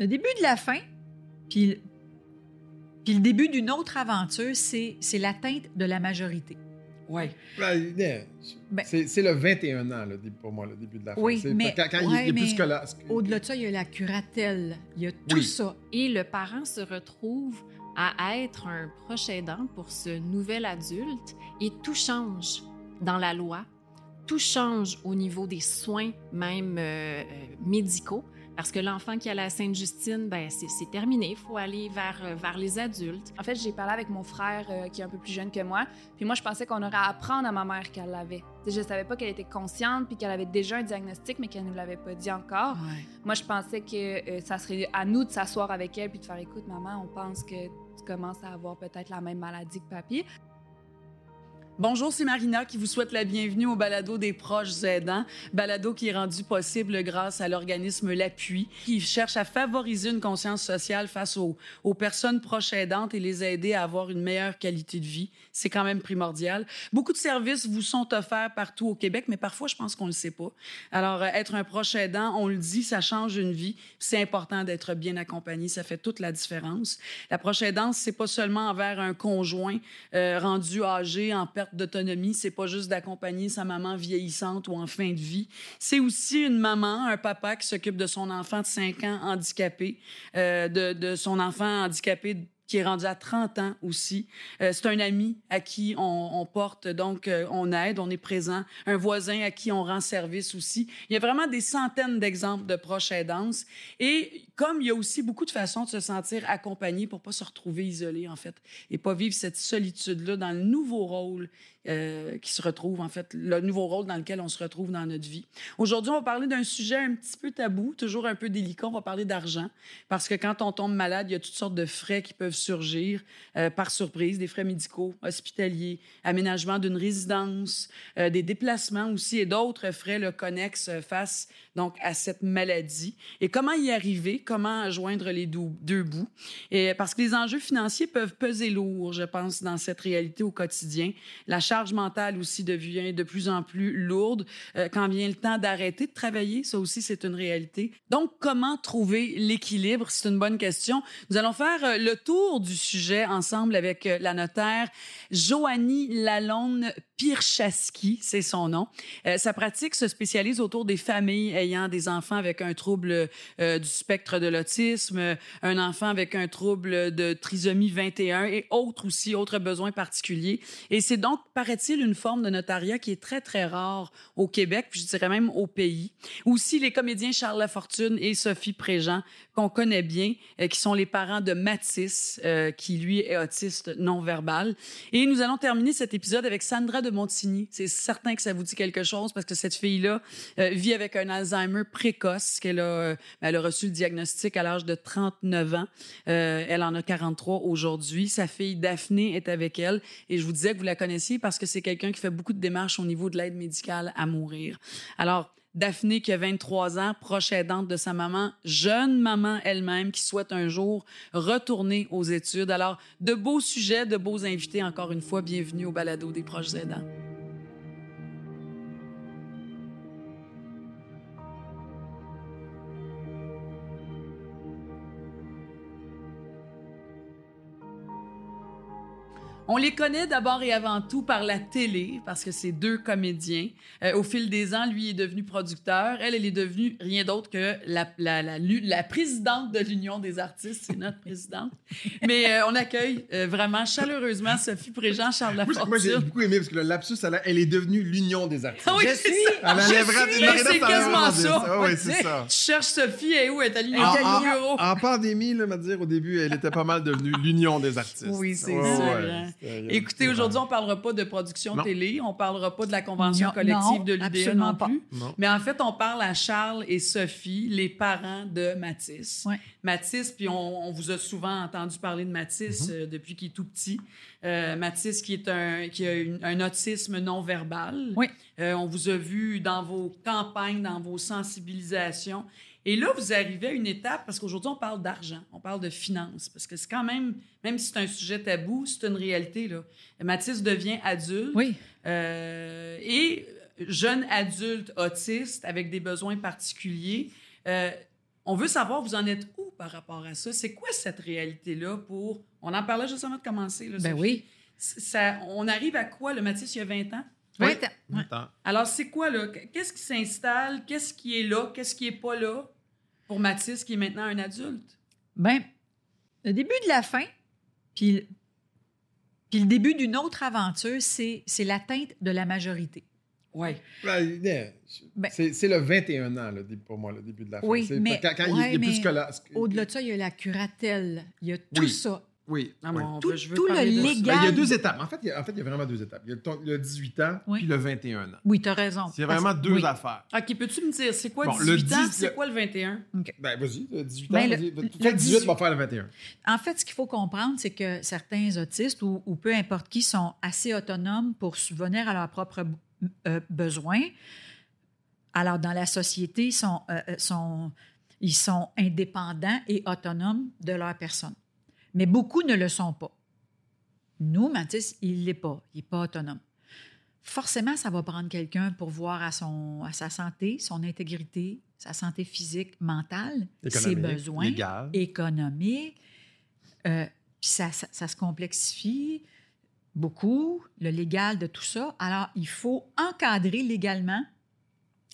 le début de la fin, puis, puis le début d'une autre aventure, c'est c'est l'atteinte de la majorité. Oui. Ben. Ben- c'est c'est le 21 ans, là, pour moi, le début de la fin. Oui, C'est mais- quand, quand il- ouais, il est plus scolaire. Au-delà de ça, il y a la curatelle, il y a tout Oui. ça. Et le parent se retrouve à être un proche aidant pour ce nouvel adulte et tout change dans la loi. Tout change au niveau des soins, même euh, euh, médicaux. Parce que l'enfant qui a la Sainte-Justine, ben, c'est terminé. Il faut aller vers, euh, vers les adultes. En fait, j'ai parlé avec mon frère euh, qui est un peu plus jeune que moi. Puis moi, je pensais qu'on aurait à apprendre à ma mère qu'elle l'avait. Je savais pas qu'elle était consciente puis qu'elle avait déjà un diagnostic, mais qu'elle ne l'avait pas dit encore. Moi, je pensais que euh, ça serait à nous de s'asseoir avec elle puis de faire écoute, maman, on pense que tu commences à avoir peut-être la même maladie que papy. Bonjour, c'est Marina qui vous souhaite la bienvenue au balado des proches aidants. Balado qui est rendu possible grâce à l'organisme L'Appui, qui cherche à favoriser une conscience sociale face aux, aux personnes proches aidantes et les aider à avoir une meilleure qualité de vie. C'est quand même primordial. Beaucoup de services vous sont offerts partout au Québec, mais parfois, je pense qu'on ne le sait pas. Alors, euh, être un proche aidant, on le dit, ça change une vie. C'est important d'être bien accompagné. Ça fait toute la différence. La proche aidance, c'est pas seulement envers un conjoint euh, rendu âgé, en perte d'autonomie. C'est pas juste d'accompagner sa maman vieillissante ou en fin de vie. C'est aussi une maman, un papa qui s'occupe de son enfant de 5 ans handicapé, euh, de, de son enfant handicapé qui est rendu à 30 ans aussi. Euh, c'est un ami à qui on, porte, donc euh, on aide, on est présent. Un voisin à qui on rend service aussi. Il y a vraiment des centaines d'exemples de proches aidances. Et comme il y a aussi beaucoup de façons de se sentir accompagné pour pas se retrouver isolé, en fait, et pas vivre cette solitude-là dans le nouveau rôle euh, qui se retrouve, en fait, le nouveau rôle dans lequel on se retrouve dans notre vie. Aujourd'hui, on va parler d'un sujet un petit peu tabou, toujours un peu délicat. On va parler d'argent, parce que quand on tombe malade, il y a toutes sortes de frais qui peuvent surgir euh, par surprise, des frais médicaux, hospitaliers, aménagement d'une résidence, euh, des déplacements aussi et d'autres frais le connexes face donc à cette maladie? Et comment y arriver, comment joindre les deux bouts? Et parce que les enjeux financiers peuvent peser lourd, je pense, dans cette réalité au quotidien. La charge mentale aussi devient de plus en plus lourde euh, quand vient le temps d'arrêter de travailler. Ça aussi, c'est une réalité. Donc, comment trouver l'équilibre? C'est une bonne question. Nous allons faire euh, le tour du sujet ensemble avec euh, la notaire Joanie Lalonde Pirchaski, c'est son nom. Sa pratique se spécialise autour des familles ayant des enfants avec un trouble euh, du spectre de l'autisme, un enfant avec un trouble de trisomie 21 et autres aussi, autres besoins particuliers. Et c'est donc, paraît-il, une forme de notariat qui est très, très rare au Québec, puis je dirais même au pays. Aussi, les comédiens Charles Lafortune et Sophie Préjean, qu'on connaît bien, euh, qui sont les parents de Mathis, euh, qui lui est autiste non-verbal. Et nous allons terminer cet épisode avec Sandra de Montigny. C'est certain que ça vous dit quelque chose parce que cette fille-là euh, vit avec un Alzheimer précoce, qu'elle a, euh, elle a reçu le diagnostic à l'âge de 39 ans. Elle en a 43 aujourd'hui. Sa fille Daphné est avec elle et je vous disais que vous la connaissiez parce que c'est quelqu'un qui fait beaucoup de démarches au niveau de l'aide médicale à mourir. Alors, Daphné, qui a 23 ans, proche aidante de sa maman, jeune maman elle-même, qui souhaite un jour retourner aux études. Alors, de beaux sujets, de beaux invités, encore une fois, bienvenue au balado des proches aidants. On les connaît d'abord et avant tout par la télé, parce que c'est deux comédiens. Euh, au fil des ans, lui est devenu producteur. Elle, elle est devenue rien d'autre que la, la, la, lu- la présidente de l'Union des artistes. C'est notre présidente. Mais euh, on accueille euh, vraiment chaleureusement Sophie Préjean, Charles Moi, j'ai- moi, j'ai Lafortune. beaucoup aimé parce que le lapsus, elle, elle est devenue l'union des artistes. Ah oui, Je c'est suis- ça. Elle Mais Marina, c'est ça quasiment ça. ça. Oui, c'est ça. Tu cherches Sophie, et où? Est à l'Union En, des en- bureaux? en pandémie, là, dire, au début, elle était pas mal devenue l'union des artistes. Oui, c'est Ouais, sûr, ouais. C'était- Écoutez, aujourd'hui, on parlera pas de production Non. télé, on parlera pas de la convention Non, collective non, de l'UDA absolument non pas. plus. Non. Mais en fait, on parle à Charles et Sophie, les parents de Mathis. Ouais. Mathis, puis on, on vous a souvent entendu parler de Mathis Mm-hmm. euh, depuis qu'il est tout petit. Euh, Mathis qui est un qui a une- un autisme non verbal. Oui. Euh, on vous a vu dans vos campagnes, dans vos sensibilisations. Et là, vous arrivez à une étape, parce qu'aujourd'hui, on parle d'argent, on parle de finances, parce que c'est quand même, même si c'est un sujet tabou, c'est une réalité. Là. Mathis devient adulte. Oui. Euh, et jeune adulte autiste avec des besoins particuliers. Euh, on veut savoir, vous en êtes où par rapport à ça? C'est quoi cette réalité-là pour... On en parlait juste avant de commencer. Là, Ben oui. Ça, on arrive à quoi, le Mathis, il y a 20 ans? Oui, Oui. Alors, c'est quoi, là? Qu'est-ce qui s'installe? Qu'est-ce qui est là? Qu'est-ce qui est pas là? Pour Mathis, qui est maintenant un adulte? Ben, le début de la fin, puis, puis le début d'une autre aventure, c'est c'est l'atteinte de la majorité. Oui. Ben. Ben- c'est c'est le 21 ans, là, pour moi, le début de la fin. Oui, C'est- mais- quand, quand il- il, ouais, est plus mais scolaire. Au-delà de ça, il y a la curatelle, il y a tout Oui. ça. Oui. Ah, on Tout- veut- je veux tout le légal. Ben, il y a deux étapes. En fait, il y a, en fait, il y a vraiment deux étapes. Il y a le, ton- le 18 ans Oui. puis le 21 ans. Oui, tu as raison. C'est Parce- vraiment deux oui. affaires. OK, peux-tu me dire, c'est quoi Bon, le 18 ans, 10, c'est le- quoi le 21? Ben, vas-y, le 18 Ben, ans, le- vas-y. le Fais le 18, 18. va faire le 21. En fait, ce qu'il faut comprendre, c'est que certains autistes ou, ou peu importe qui sont assez autonomes pour subvenir à leurs propres euh, besoins. Alors, dans la société, ils sont, euh, euh, sont, ils sont indépendants et autonomes de leur personne. Mais beaucoup ne le sont pas. Nous, Mathis, il ne l'est pas. Il n'est pas autonome. Forcément, ça va prendre quelqu'un pour voir à, son, à sa santé, son intégrité, sa santé physique, mentale, ses besoins légal. économique. Euh, puis ça, ça- ça se complexifie beaucoup, le légal de tout ça. Alors, il faut encadrer légalement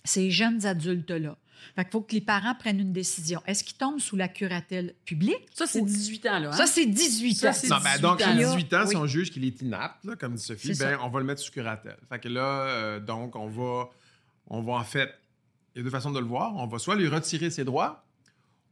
ces jeunes adultes-là. Fait qu'il faut que les parents prennent une décision. Est-ce qu'ils tombent sous la curatelle publique? Ça, c'est Ou- 18 ans, là. hein? Ça, c'est 18 Ça, ans. Non, ben, 18 donc, à Là, 18 ans, oui. si on juge qu'il est inapte, là, comme dit Sophie, ben, ça. on va le mettre sous curatelle. Fait que là, euh, donc, on va, on va en fait, il y a deux façons de le voir. On va soit lui retirer ses droits,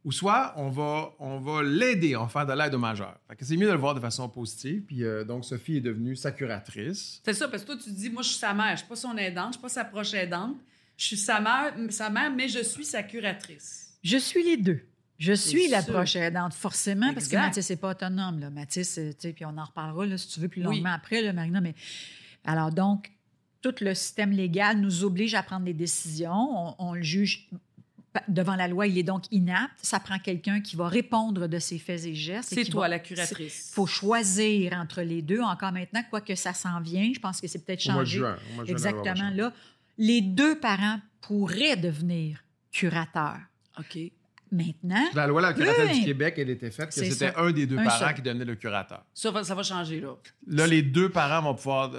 ou soit on va, on va l'aider, va faire de l'aide au majeur. Fait que c'est mieux de le voir de façon positive. Puis euh, donc, Sophie est devenue sa curatrice. C'est ça, parce que toi, tu te dis, moi, je suis sa mère, je suis pas son aidante, je suis pas sa proche aidante. Je suis sa mère, sa mère, mais je suis sa curatrice. Je suis les deux. Je suis la sûr. proche aidante, forcément, parce que. Mathis n'est pas autonome. Là. Mathis, euh, tu sais, puis on en reparlera là, si tu veux plus Oui. longuement après, là, Marina. Mais alors donc, tout le système légal nous oblige à prendre des décisions. On, on le juge devant la loi, il est donc inapte. Ça prend quelqu'un qui va répondre de ses faits et gestes. C'est toi, va- la curatrice. Il faut choisir entre les deux. Encore maintenant, quoique ça s'en vient, je pense que c'est peut-être Au mois de changé. juin. Au mois de juin, Exactement. Là, les deux parents pourraient devenir curateurs. OK. Maintenant, La loi, la curatelle Oui. du Québec, elle était faite que C'est c'était un des deux Un parents seul. qui devenait le curateur. Ça va, ça va changer, là. Là, les deux parents vont pouvoir.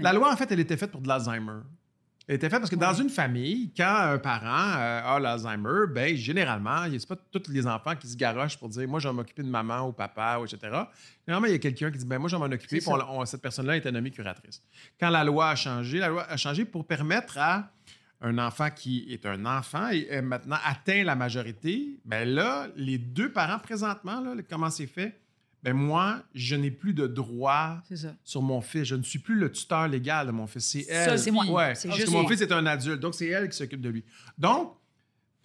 La loi, en fait, elle était faite pour de l'Alzheimer. Était faite parce que dans une famille, quand un parent euh, a l'Alzheimer, ben généralement, n'y a pas tous les enfants qui se garochent pour dire Moi, je vais m'occuper de maman ou papa, ou etc. Généralement, il y a quelqu'un qui dit ben, Moi, je vais m'en occuper. C'est Puis on- on- cette personne-là était nommée curatrice. Quand la loi a changé, la loi a changé pour permettre à un enfant qui est un enfant et est maintenant atteint la majorité, ben là, les deux parents présentement, là, comment c'est fait? Ben moi, je n'ai plus de droit ça. sur mon fils. Je ne suis plus le tuteur légal de mon fils. C'est Ça, elle. c'est moi. Ouais, parce juste que mon fils est un adulte, donc c'est elle qui s'occupe de lui. Donc,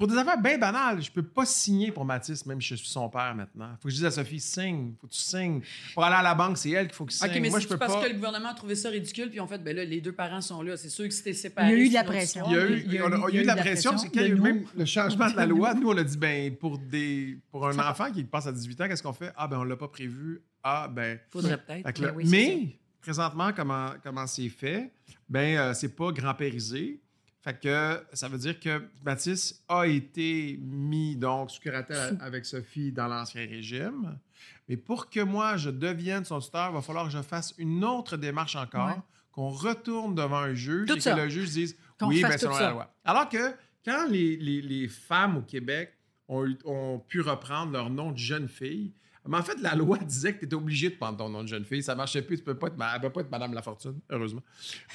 pour des affaires bien banales, je peux pas signer pour Mathis, même si je suis son père maintenant. Il faut que je dise à Sophie, signe, faut que tu signes. Pour aller à la banque, c'est elle qu'il faut qu'il signe. OK, mais Moi, c'est je peux parce pas. que le gouvernement a trouvé ça ridicule, puis en fait, ben là, les deux parents sont là. C'est sûr que si t'es Il séparé. y a eu de c'est la pression. Il y a eu, Il y a on a- eu- il y a eu de la pression, parce qu'il y a eu même le changement de la loi. nous. On a dit, ben, pour, des, pour un enfant qui passe à 18 ans, qu'est-ce qu'on fait? Ah, ben, on l'a pas prévu. Ah, ben, Faudrait peut-être. Ben oui, c'est mais présentement, comment, comment c'est fait? Ben, euh, c'est pas grand-périsé. Fait que ça veut dire que Mathis a été mis donc sous curatelle avec Sophie dans l'ancien régime. Mais pour que moi, je devienne son tuteur, il va falloir que je fasse une autre démarche encore, Ouais. qu'on retourne devant un juge Tout et ça. que le juge dise Qu'on oui, ben, selon la loi. Alors que quand les, les- les femmes au Québec ont pu reprendre leur nom de jeune fille, mais en fait, la loi disait que tu étais obligé de prendre ton nom de jeune fille. Ça marchait plus. Tu peux pas être, elle peut pas être Madame Lafortune, heureusement,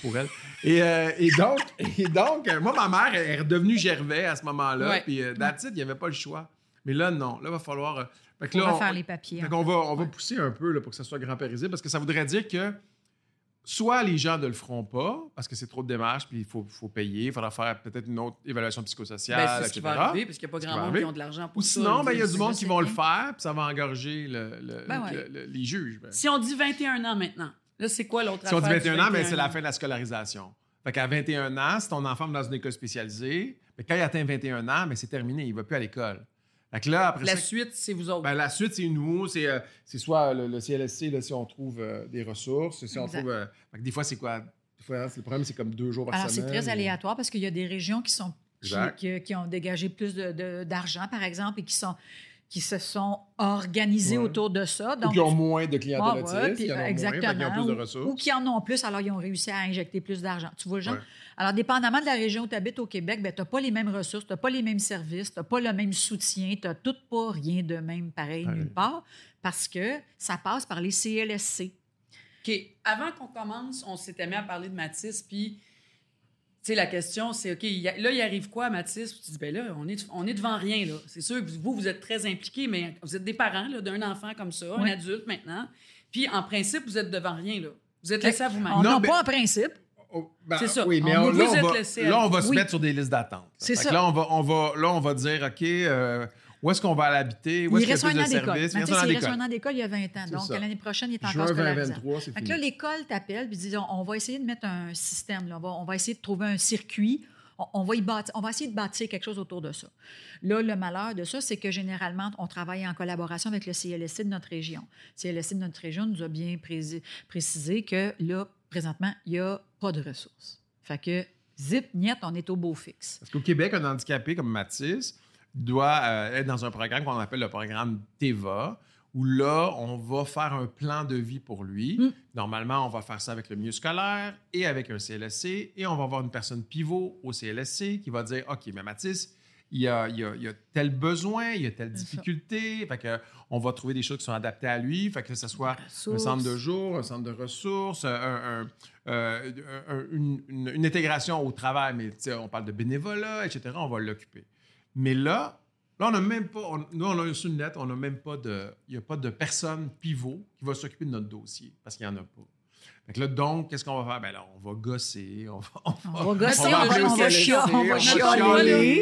pour elle. Et, euh, et donc, et donc euh, moi, ma mère est redevenue Gervais à ce moment-là. Ouais. Puis, euh, il n'y avait pas le choix. Mais là, non. Là, il va falloir. euh, fait que On là, va on- faire les papiers. fait qu'on va, on va pousser un peu là, pour que ça soit grand-périsé parce que ça voudrait dire que soit les gens ne le feront pas parce que c'est trop de démarches puis il faut, faut payer, il faudra faire peut-être une autre évaluation psychosociale, Ben, c'est ce qui etc. va arriver, parce qu'il n'y a pas grand monde qui ont de l'argent pour Ou ça. sinon, ben, il y a du monde qui vont le faire puis ça va engorger le- le- Ben ouais. le- le- les juges. ben. Si on dit 21 ans maintenant, là, c'est quoi l'autre Si on dit affaire du 21 ans, ben, c'est la fin de la scolarisation. Fait qu'à 21 ans, si ton enfant va dans une école spécialisée, ben, quand il atteint 21 ans, ben, c'est terminé, il ne va plus à l'école. Fait que là, après La ça, suite, c'est vous autres. Ben, la suite, c'est nous. C'est euh, c'est soit le, le CLSC, là, si on trouve euh, des ressources. Si on trouve. euh, des fois, c'est quoi? Des fois, hein, c'est- le problème, c'est comme deux jours par Alors, c'est semaine. très aléatoire parce qu'il y a des régions qui sont qui, ont dégagé plus de- de- d'argent, par exemple, et qui sont qui se sont organisés Ouais. autour de ça. Ou Donc, qui ont moins de clientèle Ouais, ouais, qui en ont moins, exactement. ont plus de Ou- ressources. Ou, qui en ont plus, alors ils ont réussi à injecter plus d'argent. Tu vois? Ouais. Alors, dépendamment de la région où tu habites au Québec, ben, tu n'as pas les mêmes ressources, tu n'as pas les mêmes services, tu n'as pas le même soutien, tu n'as tout pas rien de même pareil nulle part parce que ça passe par les CLSC. OK. Avant qu'on commence, on s'était mis à parler de Mathis, puis, sais, la question, c'est, OK, il y a- là, il arrive quoi Mathis? Puis tu dis, ben là, on est, on est devant rien, là. C'est sûr, vous, vous êtes très impliqués, mais vous êtes des parents, là, d'un enfant comme ça, Oui. un adulte maintenant. Puis, en principe, vous êtes devant rien, là. Vous êtes laissé à vous-même. On Non, mais- pas en principe. Oh, ben, C'est ça. Oui, mais On on- vous là, on êtes va, laissé là, on va se Oui. mettre sur des listes d'attente. C'est Fait que ça. Là, on va, on va, là, on va dire, OK, euh, où est-ce qu'on va l'habiter? Où est-ce qu'il reste un an d'école. an il reste un an d'école il y a 20 ans. Donc, l'année prochaine, il est encore scolarisé. 2023, c'est Fait que là, l'école t'appelle puis dit on, va essayer de mettre un système, là. On, va, on va essayer de trouver un circuit. On, va y bâtir, on va essayer de bâtir quelque chose autour de ça. Là, le malheur de ça, c'est que généralement, on travaille en collaboration avec le CLSC de notre région. Le CLSC de notre région nous a bien précisé que là, présentement, il n'y a pas de ressources. Fait que, zip, niet, on est au beau fixe. Parce qu'au Québec, un handicapé comme Mathis doit euh, être dans un programme qu'on appelle le programme TEVA, où là, on va faire un plan de vie pour lui. Mm. Normalement, on va faire ça avec le milieu scolaire et avec un CLSC, et on va avoir une personne pivot au CLSC qui va dire, OK, mais Mathis, il y a, il y a- il y a tel besoin, il y a telle difficulté, fait que on va trouver des choses qui sont adaptées à lui, fait que ce soit un centre de jour, un centre de ressources, un- un- euh, un- une, une- intégration au travail, mais on parle de bénévolat, etc. On va l'occuper. Mais là, là, on n'a même pas, on- nous, on a reçu une lettre, on n'a même pas de, il n'y a pas de personne pivot qui va s'occuper de notre dossier, parce qu'il n'y en a pas. Fait que là, donc, qu'est-ce qu'on va faire? Ben là, on va gosser, on va... On On va gosser, on va on va- chialer, on va on chialer.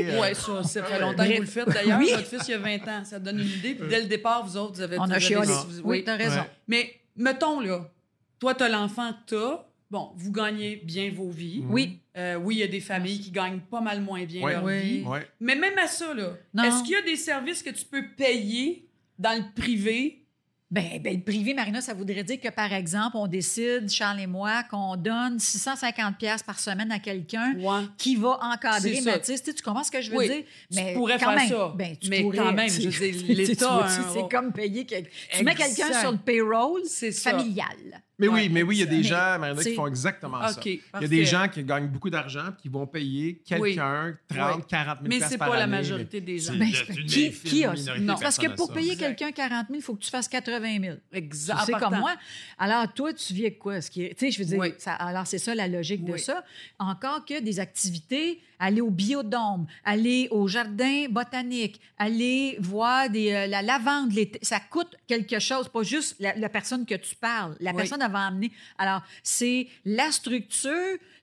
chialer. Ouais, ça, ça fait longtemps que vous le faites d'ailleurs. Oui. Votre fils, il y a 20 ans. Ça donne une idée. Puis dès le départ, vous autres, vous avez On vous a avez- chialé. vous- Oui, tu as raison. Ouais. Mais mettons, là, toi, tu as l'enfant que tu Bon, vous gagnez bien vos vies. Oui. Euh, oui, il y a des familles qui gagnent pas mal moins bien Ouais. leur Oui. vie. Ouais. Mais même à ça, là, Non. est-ce qu'il y a des services que tu peux payer dans le privé? Ben, ben, le privé, Marina, ça voudrait dire que, par exemple, on décide, Charles et moi, qu'on donne 650 pièces par semaine à quelqu'un Ouais. qui va encadrer. Mathis. Tu, sais, tu comprends ce que je veux Oui. dire? Tu pourrais quand faire même, ça. Ben, tu Mais pourrais, quand même, je veux dire, tu sais, tu l'État C'est comme payer quelqu'un. Tu mets quelqu'un sur le payroll C'est ça. familial. Mais Ouais, oui, mais oui, il y a des mais gens, Marina, qui font exactement ça. Il y a des gens qui gagnent beaucoup d'argent et qui vont payer quelqu'un 30, Oui. 40 000 Mais c'est pas la majorité des gens. qui, qui a ça? Non, parce que pour payer quelqu'un 40 000, il faut que tu fasses 80 000. Exact. C'est comme moi. Alors, toi, tu vis avec quoi? Ce qui est- Tu sais, je veux dire, Oui. ça- alors c'est ça la logique de ça. Encore que des activités, aller au biodôme, aller au jardin botanique, aller voir des, euh, la lavande, l'été, ça coûte quelque chose, pas juste la, la personne que tu parles. La Oui. personne va amener. Alors, c'est la structure,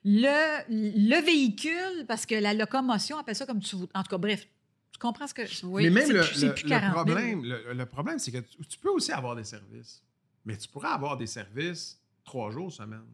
le, le véhicule, parce que la locomotion, appelle ça comme tu veux. En tout cas, bref, tu comprends ce que. Oui. mais même le, plus- c'est le- plus le 40 000. problème, le, le problème, c'est que tu, tu peux aussi avoir des services, mais tu pourrais avoir des services trois jours semaine,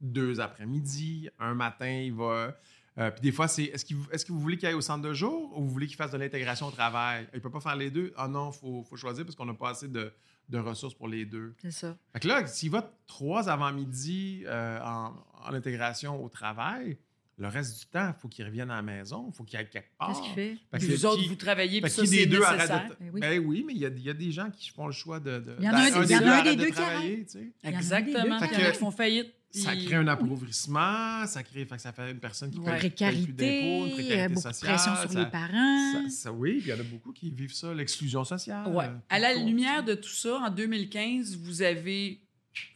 deux après-midi, un matin, il va. euh, puis des fois, c'est est-ce que vous voulez qu'il aille au centre de jour ou vous voulez qu'il fasse de l'intégration au travail? Il ne peut pas faire les deux. Ah non, il faut, faut choisir parce qu'on n'a pas assez de, de ressources pour les deux. C'est ça. Fait que là, s'il va trois avant-midi euh, en, en intégration au travail, le reste du temps, il faut qu'il revienne à la maison, il faut qu'il aille quelque part. Qu'est-ce qu'il fait? Fait que vous autres, qui- vous travaillez, puis ça, c'est deux arrête nécessaire. de... Ben oui. Ben oui, mais il y a, il y a des gens qui font le choix de... de Il y en a un des- il y en a un arrête des de deux qui travailler, tu sais. Il y en a des Exactement. deux Il y en a qui- qui font faillite. Ça crée un appauvrissement, ça crée... Fait que ça fait une personne qui Ouais. paye- paye plus d'impôts, une précarité, euh, précarité de sociale. pression sur ça- les parents. ça- ça- oui, il y en a beaucoup qui vivent ça, l'exclusion sociale. Ouais. À la court. lumière de tout ça, en 2015, vous avez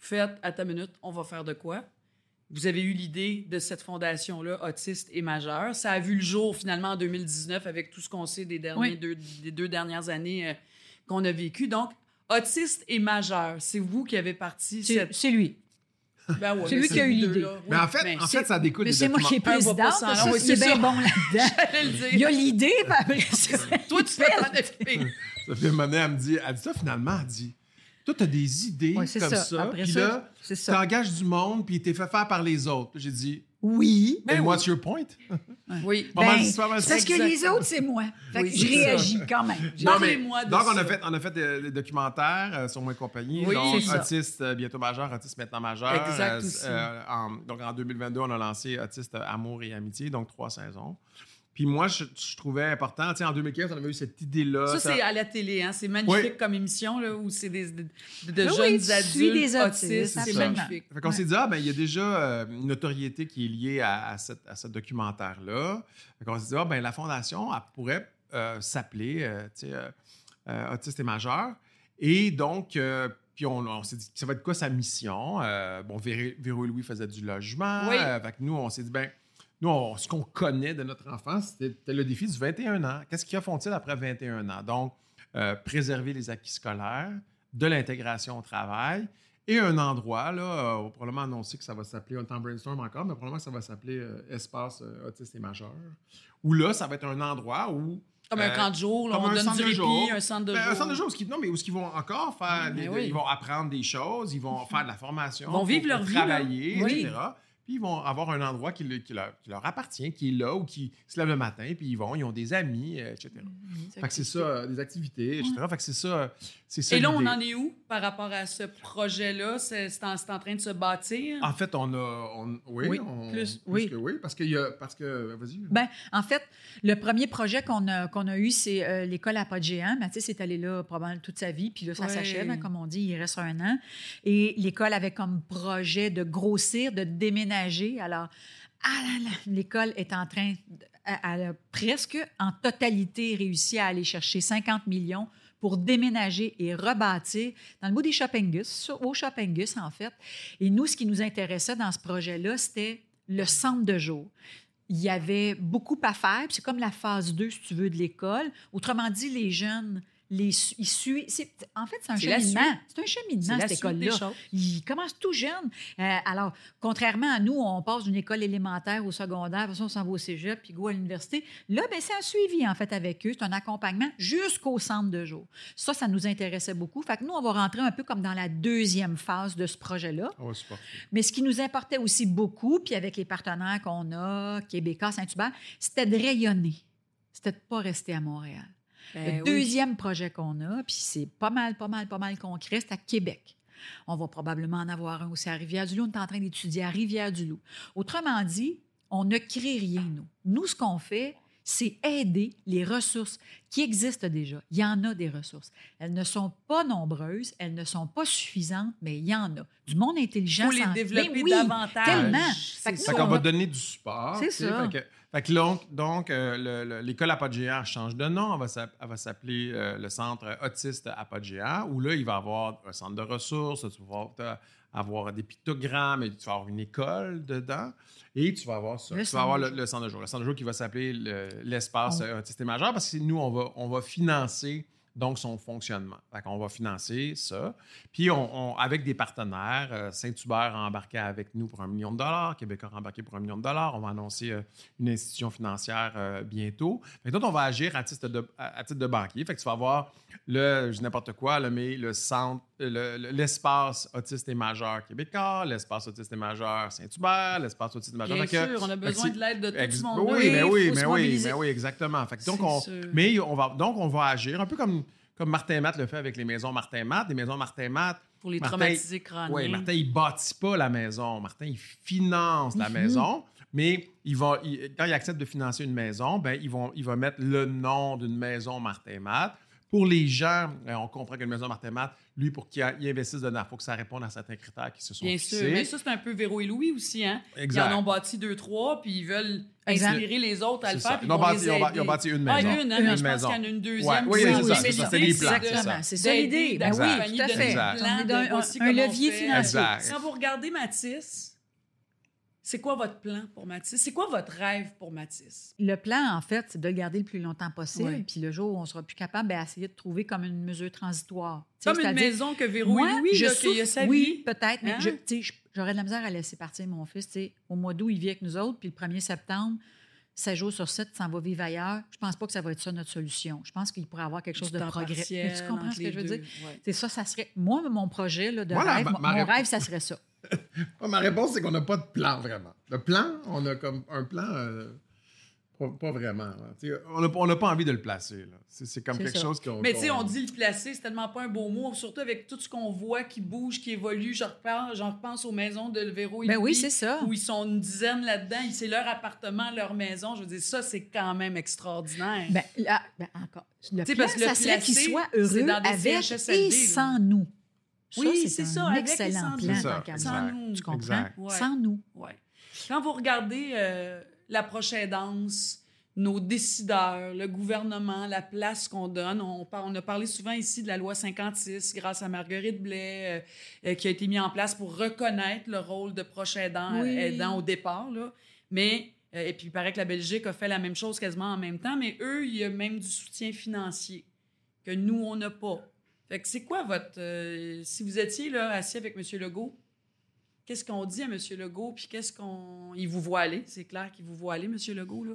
fait, à ta minute, on va faire de quoi? Vous avez eu l'idée de cette fondation-là, Autiste et Majeur. Ça a vu le jour finalement en 2019 avec tout ce qu'on sait des, derniers Oui. deux, des deux dernières années euh, qu'on a vécues. Donc, Autiste et Majeur, c'est vous qui avez parti C'est cette... c'est lui. Ben ouais, c'est mais lui qui a eu l'idée. Mais en fait, ben, en fait ça découle Mais des c'est moi qui. Un que oui, c'est c'est bien ça. bon là-dedans. Il y a l'idée, puis après ça. Toi, tu fais t'en occuper. Sophie Monet, elle me dit, elle dit ça finalement, elle dit, toi, tu as des idées Ouais, comme ça. ça, Après puis ça, là, c'est tu ça. engages du monde, puis t'es fait faire par les autres. J'ai dit, Oui. and Ben what's your point? Oui. Ben, parce que les autres, c'est moi. Fait Oui, que je ça. réagis quand même. Non, mais- donc, on ça. a fait, on a fait des, des documentaires euh, sur moi et compagnie. Oui, donc. Autiste euh, bientôt majeur, autiste maintenant majeur. Exact Euh, aussi. euh, en- donc, en 2022, on a lancé Autiste euh, Amour et Amitié, donc trois saisons. Puis moi, je, je trouvais important, tu sais, en 2015, on avait eu cette idée-là. Ça, ça- c'est à la télé, hein? C'est magnifique Oui. comme émission, là, où c'est des, de, de Oui, jeunes tu adultes suis des autistes, autistes. C'est magnifique. Fait qu'on s'est dit, ah, ben, il y a déjà euh, une notoriété qui est liée à, à cette- à ce documentaire-là. Fait qu'on s'est dit, ah, ben, la Fondation, elle pourrait euh, s'appeler, euh, tu sais, euh, euh, Autiste et majeur. Et donc, euh, puis on, on s'est dit, ça va être quoi sa mission? Euh, bon, Véro, Véro et Louis faisaient du logement. Oui. Euh, fait que nous, on s'est dit, ben, nous, on- ce qu'on connaît de notre enfance, c'était le défi du 21 ans. Qu'est-ce qu'ils font-ils après 21 ans? Donc, euh, préserver les acquis scolaires, de l'intégration au travail et un endroit, là, euh, on va probablement annoncer que ça va s'appeler, on est en brainstorm encore, mais probablement que ça va s'appeler euh, Espace euh, Autiste et Majeur. Où là, ça va être un endroit où. Comme un camp de jour, là, comme on un donne du répit, jour. un centre de Ben, jour. un centre de jour, ils- non, mais où ils vont encore faire, Mais des- oui. ils vont apprendre des choses, ils vont faire de la formation, Ils vont vivre leur pour vie, là. travailler, Oui. Puis ils vont avoir un endroit qui, le- qui leur, qui leur appartient, qui est là, où qui se lèvent le matin, puis ils vont, ils ont des amis, euh, etc. Fait que c'est ça, des activités, etc. Fait que c'est ça, c'est ça Et là, on en est où? Par rapport à ce projet-là? C'est c'est en, c'est en train de se bâtir? En fait, on a. on- oui, Oui, on- plus, plus oui. que oui, parce qu'il y a. Parce que. Vas-y. Ben, en fait, le premier projet qu'on a, qu'on a eu, c'est euh, l'école à pas de géant. Mathis est allé là probablement toute sa vie, puis là, ça Ouais. s'achève, hein, comme on dit, il reste un an. Et l'école avait comme projet de grossir, de déménager. Alors, ah là là, l'école est en train, de- elle a presque en totalité réussi à aller chercher 50 millions pour déménager et rebâtir dans le bout des Shoppingus, au Shoppingus, en fait. Et nous, ce qui nous intéressait dans ce projet-là, c'était le centre de jour. Il y avait beaucoup à faire, c'est comme la phase 2, si tu veux, de l'école. Autrement dit, les jeunes, les, su- ils suivent. c'est- En fait, c'est un cheminement. C'est un cheminement, cette école-là. choses. Ils commencent tout jeunes. Euh, alors, contrairement à nous, on passe d'une école élémentaire au secondaire, ça, on s'en va au cégep, puis go à l'université. Là, ben, c'est un suivi, en fait, avec eux. C'est un accompagnement jusqu'au centre de jour. Ça, ça nous intéressait beaucoup. Fait que nous, on va rentrer un peu comme dans la deuxième phase de ce projet-là. Supporter. Mais ce qui nous importait aussi beaucoup, puis avec les partenaires qu'on a, Québécois, Saint-Hubert, c'était de rayonner. C'était de ne pas rester à Montréal. Ben Le oui. deuxième projet qu'on a, puis c'est pas mal, pas mal, pas mal concret, c'est à Québec. On va probablement en avoir un aussi à Rivière-du-Loup. On est en train d'étudier à Rivière-du-Loup. Autrement dit, on ne crée rien, nous. Nous, ce qu'on fait, c'est aider les ressources qui existent déjà. Il y en a des ressources. Elles ne sont pas nombreuses, elles ne sont pas suffisantes, mais il y en a. Du monde intelligent. Faut les sans- développer Ben oui, davantage. tellement. C'est Fait que ça. nous, on va va- donner du support. C'est ça. Fait que, fait que donc, donc euh, le- le- l'école géant change de nom. Elle va s'appeler euh, le centre autiste géant, où là, il va y avoir un centre de ressources, tu vas avoir, des pictogrammes, et tu vas avoir une école dedans, et tu vas avoir ça. Le tu vas avoir le, le centre de jour. Le centre de jour qui va s'appeler le- l'espace On- euh, autiste et majeur, parce que nous, on va, on va financer donc son fonctionnement. Qu'on va financer ça. Puis, on, on- avec des partenaires, euh, Saint-Hubert a embarqué avec nous pour un million de dollars, Québécois a embarqué pour un million de dollars. On va annoncer euh, une institution financière euh, bientôt. Fait que nous, on va agir à titre de, à, titre de banquier. Fait que tu vas avoir le, n'importe quoi, le, mais le centre, le- le- l'espace autiste et majeur québécois, l'espace autiste et majeur Saint-Hubert, l'espace autiste et majeur. Bien que- sûr, on a besoin de l'aide de tout ce monde. oui, mais oui, mais se oui, mobiliser. mais oui, exactement. Fait que donc, on, mais on va, donc, on va agir un peu comme, comme Martin Matt le fait avec les maisons Martin Matt. Les maisons Martin Matt, Pour les Martin- traumatisés crâniens. oui, Martin, il bâtit pas la maison. Martin, il finance la Mhm. maison, mais il va, il- quand il accepte de financer une maison, ben, ils vont, il va mettre le nom d'une maison Martin Matt. Pour les gens, euh, on comprend qu'une maison Martin Matt, lui, pour qu'il il investisse dedans, il faut que ça réponde à certains critères qui se sont Bien sûr. Mais ça, c'est un peu Véro et Louis aussi. Hein? Exact. Ils en ont bâti deux, trois, puis ils veulent inspirer les autres à le faire. puis Ils ont bâti- les ils ont bâ- aider. ils ont bâti une Ah, maison. une, hein, Une mais je pense maison. qu'il y en a une deuxième. Ouais, oui, aussi. c'est ça, c'est ça, c'est des plans, c'est ça. Exactement. C'est ça d'aider, l'idée. Ben oui, tout à fait. On est un- levier financier. Quand vous regardez Matisse, c'est quoi votre plan pour Matisse? C'est quoi votre rêve pour Matisse? Le plan, en fait, c'est de le garder le plus longtemps possible. Puis le jour où on sera plus capable, ben, essayer de trouver comme une mesure transitoire. Comme une maison que Véro Moi, et Louis, je là, qu'il y a souffre- sa oui, peut-être, mais Hein? je- tu sais, j'aurais de la misère à laisser partir mon fils. Au mois d'août, il vit avec nous autres, puis le 1er septembre, 7 jours sur 7, s'en va vivre ailleurs. Je pense pas que ça va être ça notre solution. Je pense qu'il pourrait avoir quelque chose Du de progrès. tu comprends ce que je veux deux, dire? ouais. C'est ça, ça serait. Moi, mon projet là, de Voilà, rêve, ma- mon, ma mon réponse- rêve, ça serait ça. Ma réponse, c'est qu'on n'a pas de plan, vraiment. Le plan, on a comme un plan euh, Pas, vraiment. Hein. On n'a pas envie de le placer. C'est comme quelque chose qu'on. Mais tu sais, on dit le placer, c'est tellement pas un beau mot, surtout avec tout ce qu'on voit qui bouge, qui évolue. J'en repense, repense aux maisons de Véro ben oui, c'est ça. Où ils sont une dizaine là-dedans. C'est leur appartement, leur maison. Je veux dire, ça, c'est quand même extraordinaire. Ben, là, ben encore. Le plan, parce que ça serait qu'ils soient heureux avec et sans nous. oui, c'est ça. Un excellent plan. Sans nous. Tu comprends? Sans nous. Ouais. Quand vous regardez euh, la prochaine danse, nos décideurs, le gouvernement, la place qu'on donne. On, on, a parlé souvent ici de la loi 56 grâce à Marguerite Blais, euh, euh, qui a été mise en place pour reconnaître le rôle de proche aidant, aidant au départ. Là. Mais, et puis il paraît que la Belgique a fait la même chose quasiment en même temps, mais eux, il y a même du soutien financier que nous, on n'a pas. Fait que c'est quoi votre... si vous étiez là, assis avec M. Legault, qu'est-ce qu'on dit à M. Legault, puis qu'est-ce qu'on. Il vous voit aller, c'est clair qu'il vous voit aller, M. Legault, là.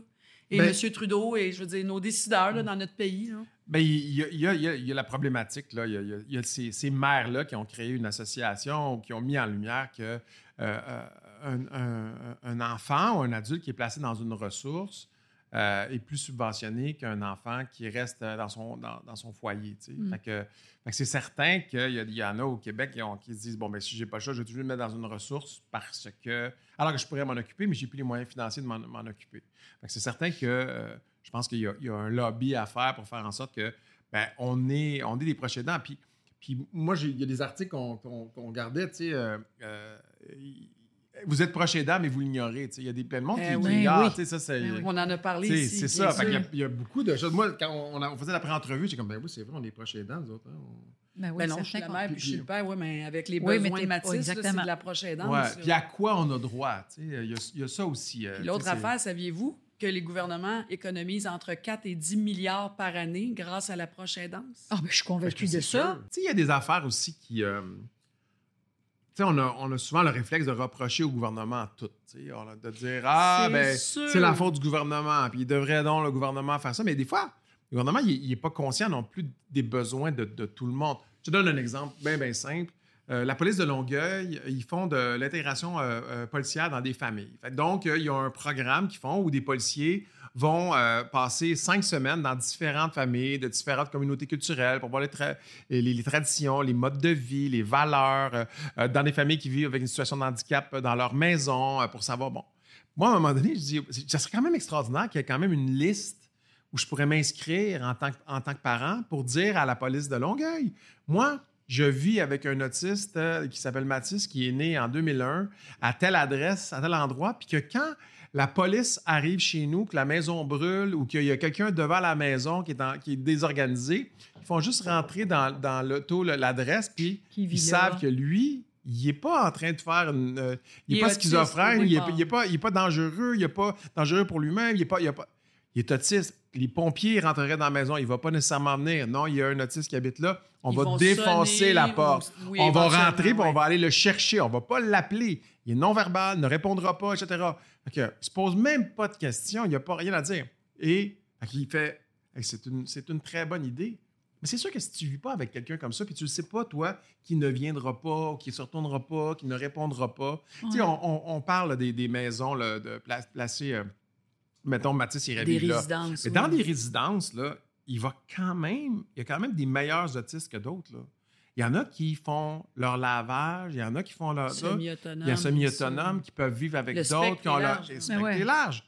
Et ben, M. Trudeau, et je veux dire, nos décideurs là, dans notre pays. Là. Bien, il y, y, y, a la problématique. Là. Il y a, ces, ces maires-là qui ont créé une association ou qui ont mis en lumière que euh, euh, un, un, un, enfant ou un adulte qui est placé dans une ressource euh, est plus subventionné qu'un enfant qui reste dans son, dans, son foyer. Mm. que, c'est certain qu'il y, y, en a au Québec qui, se disent Bon, ben, si j'ai pas ça, je vais toujours le mettre dans une ressource parce que. Alors que je pourrais m'en occuper, mais j'ai plus les moyens financiers de m'en occuper. c'est certain que euh, je pense qu'il y, a un lobby à faire pour faire en sorte que ben, on, est, on est des proches aidants. Puis, moi, il y a des articles qu'on gardait, tu sais. Euh, vous êtes proche aidant, mais vous l'ignorez. Il y a des, plein de monde qui, oui, on en a parlé ici. C'est ça. Il y, a beaucoup de choses. Moi, quand on, faisait la pré-entrevue, j'étais comme, ben oui, c'est vrai, on est proche aidant, nous autres. Hein, ben, oui, ben non, je suis la mère, puis je suis le père, oui, mais avec les besoins de Mathis, c'est de la proche aidante. Ouais. Puis à quoi on a droit? Il y, a ça aussi. Euh, l'autre affaire, saviez-vous que les gouvernements économisent entre 4 et 10 milliards par année grâce à la proche aidance? Ah, ben, je suis convaincue de ça. Il y a des affaires aussi qui... On a, on a, souvent le réflexe de reprocher au gouvernement tout. de dire Ah, ben, c'est la faute du gouvernement, puis il devrait donc le gouvernement faire ça. Mais des fois, le gouvernement, il n'est pas conscient non plus des besoins de, tout le monde. Je te donne un exemple bien, bien simple. Euh, la police de Longueuil, ils font de l'intégration euh, euh, policière dans des familles. donc, il y a un programme qu'ils font où des policiers vont euh, passer cinq semaines dans différentes familles, de différentes communautés culturelles pour voir les, traditions, les modes de vie, les valeurs, euh, euh, dans des familles qui vivent avec une situation de handicap dans leur maison, pour savoir, bon, moi, à un moment donné, je dis, ça serait quand même extraordinaire qu'il y ait quand même une liste où je pourrais m'inscrire en en tant que parent pour dire à la police de Longueuil, moi, je vis avec un autiste qui s'appelle Mathis, qui est né en 2001, à telle adresse, à tel endroit, puis que quand la police arrive chez nous, que la maison brûle ou qu'il y a quelqu'un devant la maison qui est, qui est désorganisé, ils font juste rentrer dans, dans l'auto l'adresse, puis ils savent que lui, il n'est pas en train de faire une. Euh, il n'est pas schizophrène, il n'est pas, pas dangereux, il n'est pas dangereux pour lui-même, il n'est pas, il pas. Il est autiste. Les pompiers rentreraient dans la maison, il ne va pas nécessairement venir. Non, il y a un autiste qui habite là. On va défoncer la porte. on va rentrer, puis on va aller le chercher. On ne va pas l'appeler. Il est non-verbal, ne répondra pas, etc. Il ne se pose même pas de questions, il n'y a pas rien à dire. Et il fait c'est une, une, très bonne idée. Mais c'est sûr que si tu ne vis pas avec quelqu'un comme ça, puis tu ne sais pas, toi, qui ne viendra pas, qui ne se retournera pas, qui ne répondra pas. Tu sais, on, parle des, maisons de placer, euh, mettons, Mathis irait Des résidences. Mais dans des résidences, là, il va quand même, il y a quand même des meilleurs autistes que d'autres. Il y en a qui font leur lavage, il y en a qui font leur. Semi-autonome. Il y a semi-autonomes qui peuvent vivre avec d'autres qui ont leur. Le spectre est large.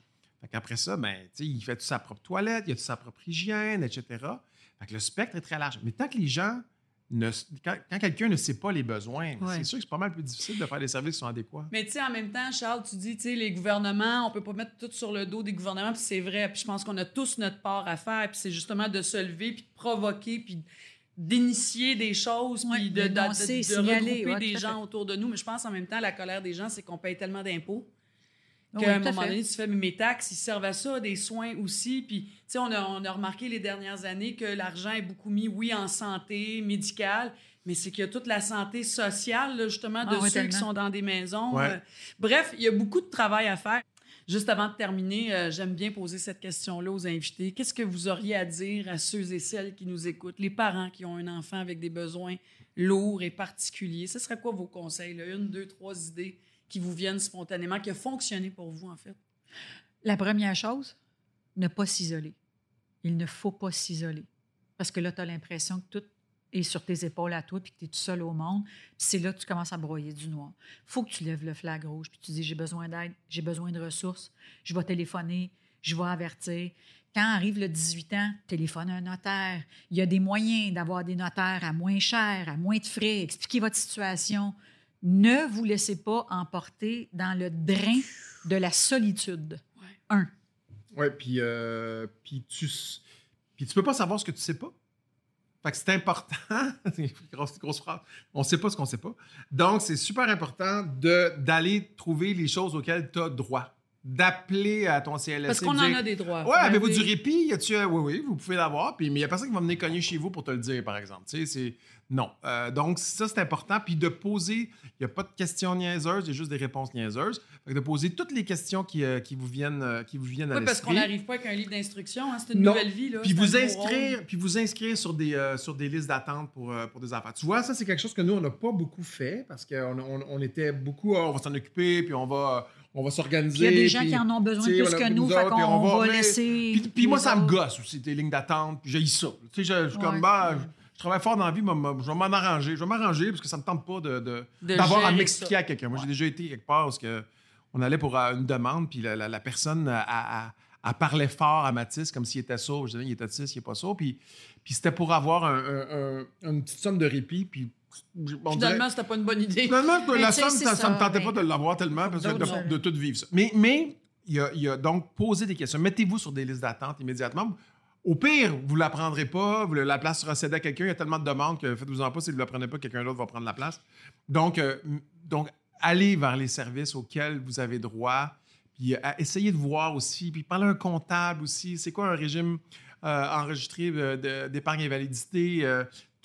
Après ça, ben, il fait toute sa propre toilette, il a toute sa propre hygiène, etc. Fait que le spectre est très large. Mais tant que les gens. Ne, quand, quelqu'un ne sait pas les besoins, c'est sûr que c'est pas mal plus difficile de faire des services qui sont adéquats. Mais tu sais, en même temps, Charles, tu dis, tu sais, les gouvernements, on peut pas mettre tout sur le dos des gouvernements, puis c'est vrai. Puis je pense qu'on a tous notre part à faire, puis c'est justement de se lever, puis de provoquer, puis d'initier des choses, puis de, de, de, regrouper des gens autour de nous. Mais je pense en même temps, la colère des gens, c'est qu'on paye tellement d'impôts qu'à un moment donné, tu fais, mais mes taxes, ils servent à ça, des soins aussi. Puis, tu sais, on a, on a remarqué les dernières années que l'argent est beaucoup mis, oui, en santé médicale, mais c'est qu'il y a toute la santé sociale, justement, de ah ceux qui sont dans des maisons. Euh, bref, il y a beaucoup de travail à faire. Juste avant de terminer, euh, j'aime bien poser cette question-là aux invités. Qu'est-ce que vous auriez à dire à ceux et celles qui nous écoutent, les parents qui ont un enfant avec des besoins lourds et particuliers? Ce serait quoi vos conseils? Une, deux, trois idées qui vous viennent spontanément, qui ont fonctionné pour vous, en fait? La première chose, ne pas s'isoler. Il ne faut pas s'isoler. Parce que là, tu as l'impression que tout est sur tes épaules à toi, puis que tu es tout seul au monde. Puis c'est là que tu commences à broyer du noir. faut que tu lèves le flag rouge, puis tu dis j'ai besoin d'aide, j'ai besoin de ressources, je vais téléphoner, je vais avertir. Quand arrive le 18 ans, téléphone à un notaire. Il y a des moyens d'avoir des notaires à moins cher, à moins de frais. Expliquez votre situation. Ne vous laissez pas emporter dans le drain de la solitude. Un. Oui, puis, euh, puis tu puis tu peux pas savoir ce que tu sais pas. Fait que c'est important. grosse, grosse phrase. On sait pas ce qu'on sait pas. Donc, c'est super important d'aller trouver les choses auxquelles tu as droit d'appeler à ton CLSC. Parce qu'on en a des droits. Ouais, avez-vous du répit? Y a-tu, oui, oui, vous pouvez l'avoir. Puis, mais il n'y a personne qui va venir cogner chez vous pour te le dire, par exemple. Tu sais, c'est. Non. Euh, donc, ça, c'est important. Puis de poser, il n'y a pas de questions niaiseuses, il y a juste des réponses niaiseuses. Fait de poser toutes les questions qui, euh, qui vous viennent, euh, qui vous viennent à l'esprit. Oui, parce qu'on n'arrive pas avec un livre d'instruction. Hein, c'est une nouvelle vie. Là, puis, vous inscrire, puis vous inscrire sur des, sur des listes d'attente pour, pour des affaires. Tu vois, ça, c'est quelque chose que nous, on n'a pas beaucoup fait parce qu'on on, on, était beaucoup, oh, on va s'en occuper, puis on va on va s'organiser. Il y a des gens qui en ont besoin plus que nous, fait qu'on on va, laisser. Puis, moi, ça me gosse aussi, tes lignes d'attente, puis j'ai ça. Tu sais, je, suis comme, bah, je, travaille fort dans la vie, mais je vais m'en arranger. Je vais m'arranger parce que ça me tente pas de, d'avoir à m'expliquer à quelqu'un. Moi, j'ai déjà été quelque part parce que on allait pour euh, une demande, puis la, personne a, parlé fort à Mathis comme s'il était sourd. Je disais, il est autiste, il n'est pas sourd. Puis, puis c'était pour avoir une petite somme de répit, puis Finalement, c'était pas une bonne idée. Finalement, la somme, ça, ne me tentait pas de l'avoir tellement parce que de, tout vivre ça. Mais, mais il, y a, donc posé des questions. Mettez-vous sur des listes d'attente immédiatement. Au pire, vous ne la prendrez pas, la place sera cédée à quelqu'un. Il y a tellement de demandes que faites-vous-en pas. Si vous ne la prenez pas, quelqu'un d'autre va prendre la place. Donc, euh, donc, allez vers les services auxquels vous avez droit. Puis euh, essayez de voir aussi. Puis parlez à un comptable aussi. C'est quoi un régime euh, enregistré d'épargne invalidité?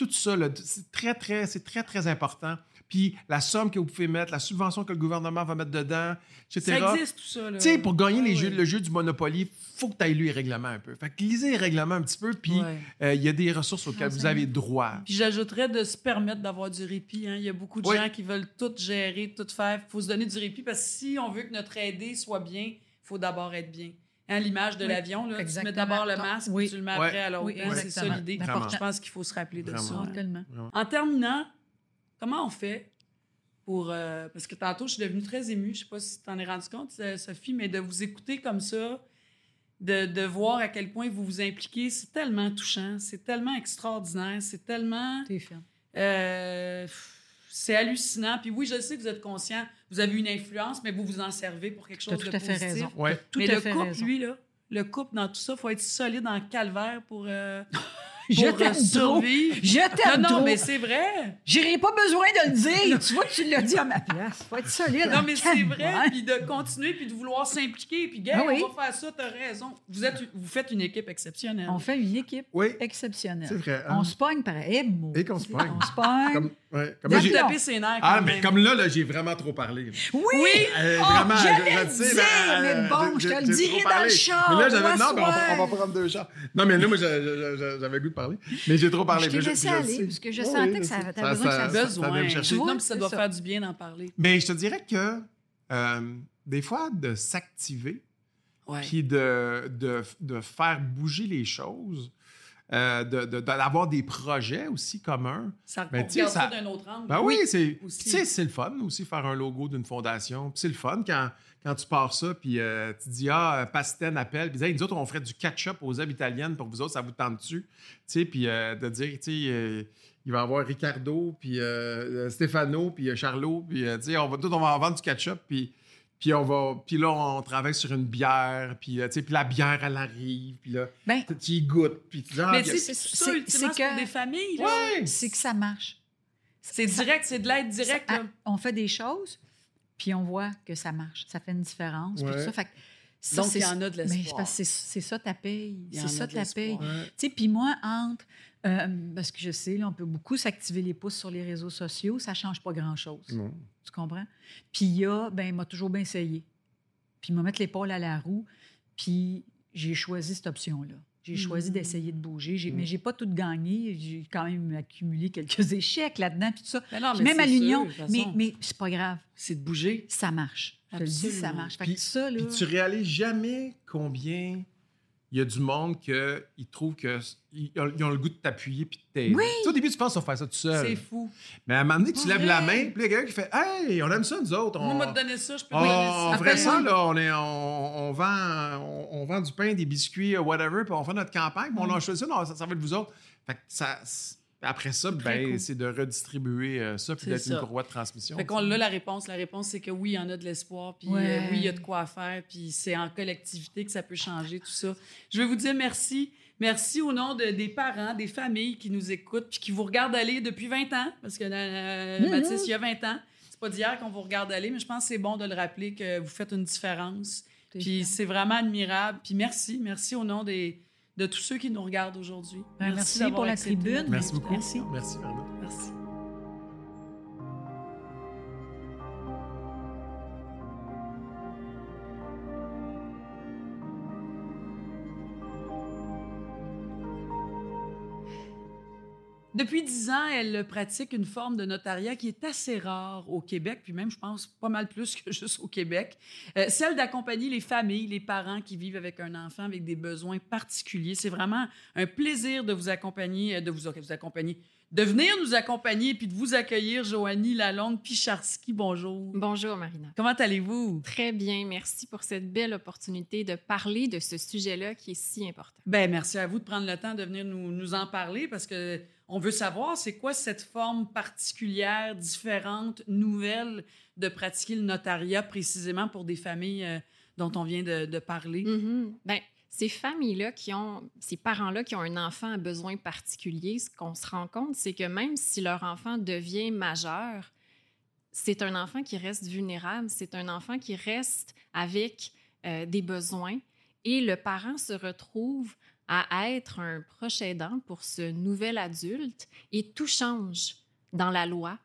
Tout ça, c'est très, très, c'est très, très important. Puis la somme que vous pouvez mettre, la subvention que le gouvernement va mettre dedans, etc. Ça existe tout ça. Tu sais, pour gagner les jeux, le jeu du Monopoly, il faut que tu ailles lu les règlements un peu. Fait que lisez les règlements un petit peu, puis euh, il y a des ressources auxquelles vous avez droit. Puis j'ajouterais de se permettre d'avoir du répit. Hein. Il y a beaucoup de gens qui veulent tout gérer, tout faire. Il faut se donner du répit parce que si on veut que notre aidé soit bien, il faut d'abord être bien. Hein, l'image de l'avion, là, tu mets d'abord le masque, puis tu le mets après à l'autre. Hein, c'est ça l'idée. Je pense qu'il faut se rappeler de ça. En terminant, comment on fait pour... Euh, parce que tantôt, je suis devenue très émue. Je ne sais pas si tu t'en es rendu compte, euh, Sophie, mais de vous écouter comme ça, de, de voir à quel point vous vous impliquez, c'est tellement touchant, c'est tellement extraordinaire, c'est tellement... T'es euh, c'est hallucinant. Puis oui, je sais que vous êtes conscient, vous avez une influence, mais vous vous en servez pour quelque chose de tout à Fait raison. Tout mais le couple, lui, là, le couple dans tout ça, il faut être solide en calvaire pour... Euh, je t'aime survivre. Je t'aime Non, non, mais c'est vrai. J'aurais pas besoin de le dire. tu vois, tu l'as dit à ma place. Faut être solide. Non, mais c'est vrai. Puis de continuer, puis de vouloir s'impliquer. Puis, gars, ah on va faire ça, t'as raison. Vous, êtes, vous faites une équipe exceptionnelle. On fait une équipe exceptionnelle. C'est vrai. Hein? On se pogne par Et qu'on se pogne. On se pogne. Comme, ouais, comme là, j'ai tapé ses nerfs. Ah, mais comme là, là j'ai vraiment trop parlé. Oui. oui. Euh, oh, vraiment, je, je, sais, là, mais bon, je te le dirai dans le char. Mais là, j'avais. Non, mais on va prendre deux chars. Non, mais là, moi, j'avais goût de parler. Mais j'ai trop parler. Je t'ai laissé aller, parce que je sentais que ça avait besoin ça, que ça, besoin. non, puis ça doit faire du bien d'en parler. Mais je te dirais que euh, des fois, de s'activer, puis de, de, de, faire bouger les choses, euh, d'avoir des projets aussi communs. Ça ben, ça, ça d'un autre angle. Ben oui, c'est c'est le fun aussi faire un logo d'une fondation. C'est le fun quand, quand tu pars ça, puis euh, tu dis Ah, Pasten appelle, puis nous autres, on ferait du catch-up aux œuvres italiennes pour vous autres, ça vous tente dessus. Puis euh, de dire, tu sais, il va y avoir Ricardo, puis Stefano, puis Charlot, puis on va, tout, on va vendre du ketchup, puis puis on va, puis là on travaille sur une bière, puis euh, tu sais, puis la bière elle arrive, puis là ben, tu y goûtes, puis tu dis ah, mais c'est ça ultimement c'est des familles. Ouais. C'est que ça marche. C'est direct, c'est de l'aide directe. On fait des choses, puis on voit que ça marche, ça fait une différence, puis ça. Fait ça, Donc, il y en a de l'espoir. C'est ça ta paye. C'est ça ta paye. Tu sais, puis moi, entre euh, parce que je sais, là, on peut beaucoup s'activer les pouces sur les réseaux sociaux, ça ne change pas grand-chose. Tu comprends? Puis il y a, ben, il m'a toujours bien essayé. Puis il m'a mettre l'épaule à la roue, puis j'ai choisi cette option-là. J'ai choisi mmh. d'essayer de bouger, j'ai, mais mmh. j'ai pas tout gagné. J'ai quand même accumulé quelques échecs là-dedans, puis tout ça. Ben même à l'union. Mais, mais c'est pas grave. C'est de bouger? Ça marche. Je te le dis, ça marche. Puis, ça, là... puis tu réalises jamais combien il y a du monde qui trouve qu'ils ont le goût de t'appuyer puis de t'aider. Oui. Tu sais, au début, tu penses qu'on fait ça tout seul. C'est fou. Mais à un moment donné, tu lèves la main, puis il y a quelqu'un qui fait Hey, on aime ça, nous autres. Moi, On, m'a donné ça, je peux Oh, te donner on ça. ferait ça, là. On, est, on, on vend, on, on vend du pain, des biscuits, whatever, puis on fait notre campagne, puis on Mm. lâche ça, non, ça, ça va être vous autres. Fait que ça, après ça, ben, cool. c'est de redistribuer euh, ça, puis d'être une courroie de transmission. Fait qu'on a la réponse. La réponse, c'est que oui, il y en a de l'espoir, puis Ouais. euh, oui, il y a de quoi faire, puis c'est en collectivité que ça peut changer tout ça. Je veux vous dire merci. Merci au nom de- des parents, des familles qui nous écoutent, puis qui vous regardent aller depuis 20 ans, parce que euh, Mhm. Mathis, il y a 20 ans. C'est pas d'hier qu'on vous regarde aller, mais je pense que c'est bon de le rappeler que vous faites une différence. Puis c'est vraiment admirable. Puis merci, merci au nom des, de tous ceux qui nous regardent aujourd'hui. Ben, merci pour la tribune. Merci beaucoup. invitation. Merci, vraiment. Merci. Depuis dix ans, elle pratique une forme de notariat qui est assez rare au Québec, puis même, je pense, pas mal plus que juste au Québec. Euh, celle d'accompagner les familles, les parents qui vivent avec un enfant avec des besoins particuliers. C'est vraiment un plaisir de vous accompagner, euh, de vous, vous accompagner, de venir nous accompagner puis de vous accueillir, Joanie Lalonde Picharski. Bonjour. Bonjour, Marina. Comment allez-vous? Très bien. Merci pour cette belle opportunité de parler de ce sujet-là qui est si important. Ben merci à vous de prendre le temps de venir nous, nous en parler parce que on veut savoir c'est quoi cette forme particulière, différente, nouvelle de pratiquer le notariat précisément pour des familles euh, dont on vient de, parler? Mhm. Ben, ces familles-là qui ont, ces parents-là qui ont un enfant à besoin particulier, ce qu'on se rend compte, c'est que même si leur enfant devient majeur, c'est un enfant qui reste vulnérable, c'est un enfant qui reste avec euh, des besoins et le parent se retrouve à être un proche aidant pour ce nouvel adulte et tout change dans la loi,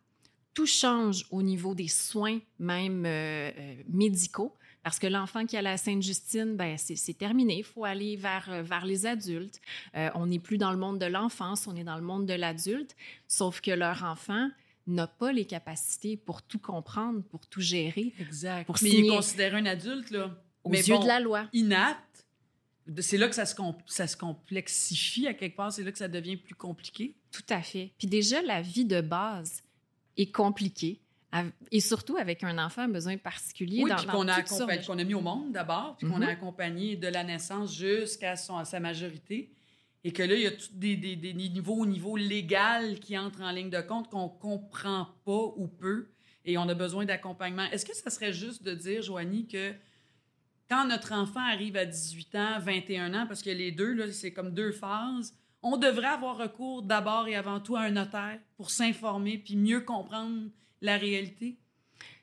tout change au niveau des soins même euh, euh, médicaux. Parce que l'enfant qui a la Sainte-Justine, ben, c'est terminé. Il faut aller vers, euh, vers les adultes. Euh, on n'est plus dans le monde de l'enfance, on est dans le monde de l'adulte. Sauf que leur enfant n'a pas les capacités pour tout comprendre, pour tout gérer, Exact. Pour Mais il est signer- considéré un adulte là, aux mais yeux bon, de la loi. inapte. C'est là que ça se, ça se complexifie à quelque part, c'est là que ça devient plus compliqué. Tout à fait. Puis déjà, la vie de base est compliquée. Et surtout avec un enfant à besoin particulier. Oui, dans, qu'on a, de- qu'on a mis au monde d'abord, puis qu'on Mhm. a accompagné de la naissance jusqu'à sa majorité. Et que là, il y a tous des, des, des niveaux au niveau légal qui entrent en ligne de compte qu'on comprend pas ou peu et on a besoin d'accompagnement. Est-ce que ça serait juste de dire, Joanie, que quand notre enfant arrive à 18 ans, 21 ans, parce que les deux, c'est comme deux phases, on devrait avoir recours d'abord et avant tout à un notaire pour s'informer puis mieux comprendre la réalité?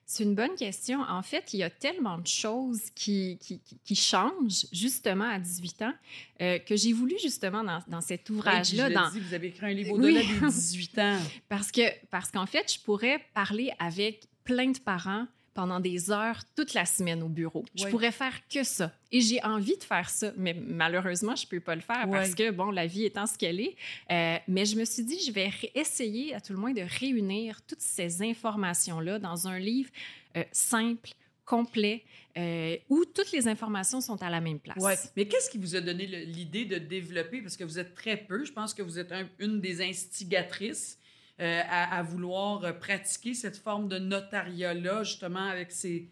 C'est une bonne question. En fait, il y a tellement de choses qui, qui, changent justement à 18 ans euh, que j'ai voulu justement dans, dans cet Oui, ouvrage-là, dans, dit, vous avez écrit un livre Oui. au-delà des 18 ans. parce que parce qu'en fait, je pourrais parler avec plein de parents pendant des heures toute la semaine au bureau. Je Oui. pourrais faire que ça. Et j'ai envie de faire ça, mais malheureusement, je peux pas le faire Oui. parce que, bon, la vie étant ce qu'elle est. Euh, mais je me suis dit, je vais essayer, à tout le moins, de réunir toutes ces informations-là dans un livre euh, simple, complet, euh, où toutes les informations sont à la même place. Ouais. Mais qu'est-ce qui vous a donné l'idée de développer? Parce que vous êtes très peu. Je pense que vous êtes un- une des instigatrices euh, à, vouloir euh, pratiquer cette forme de notariat-là, justement, avec ces,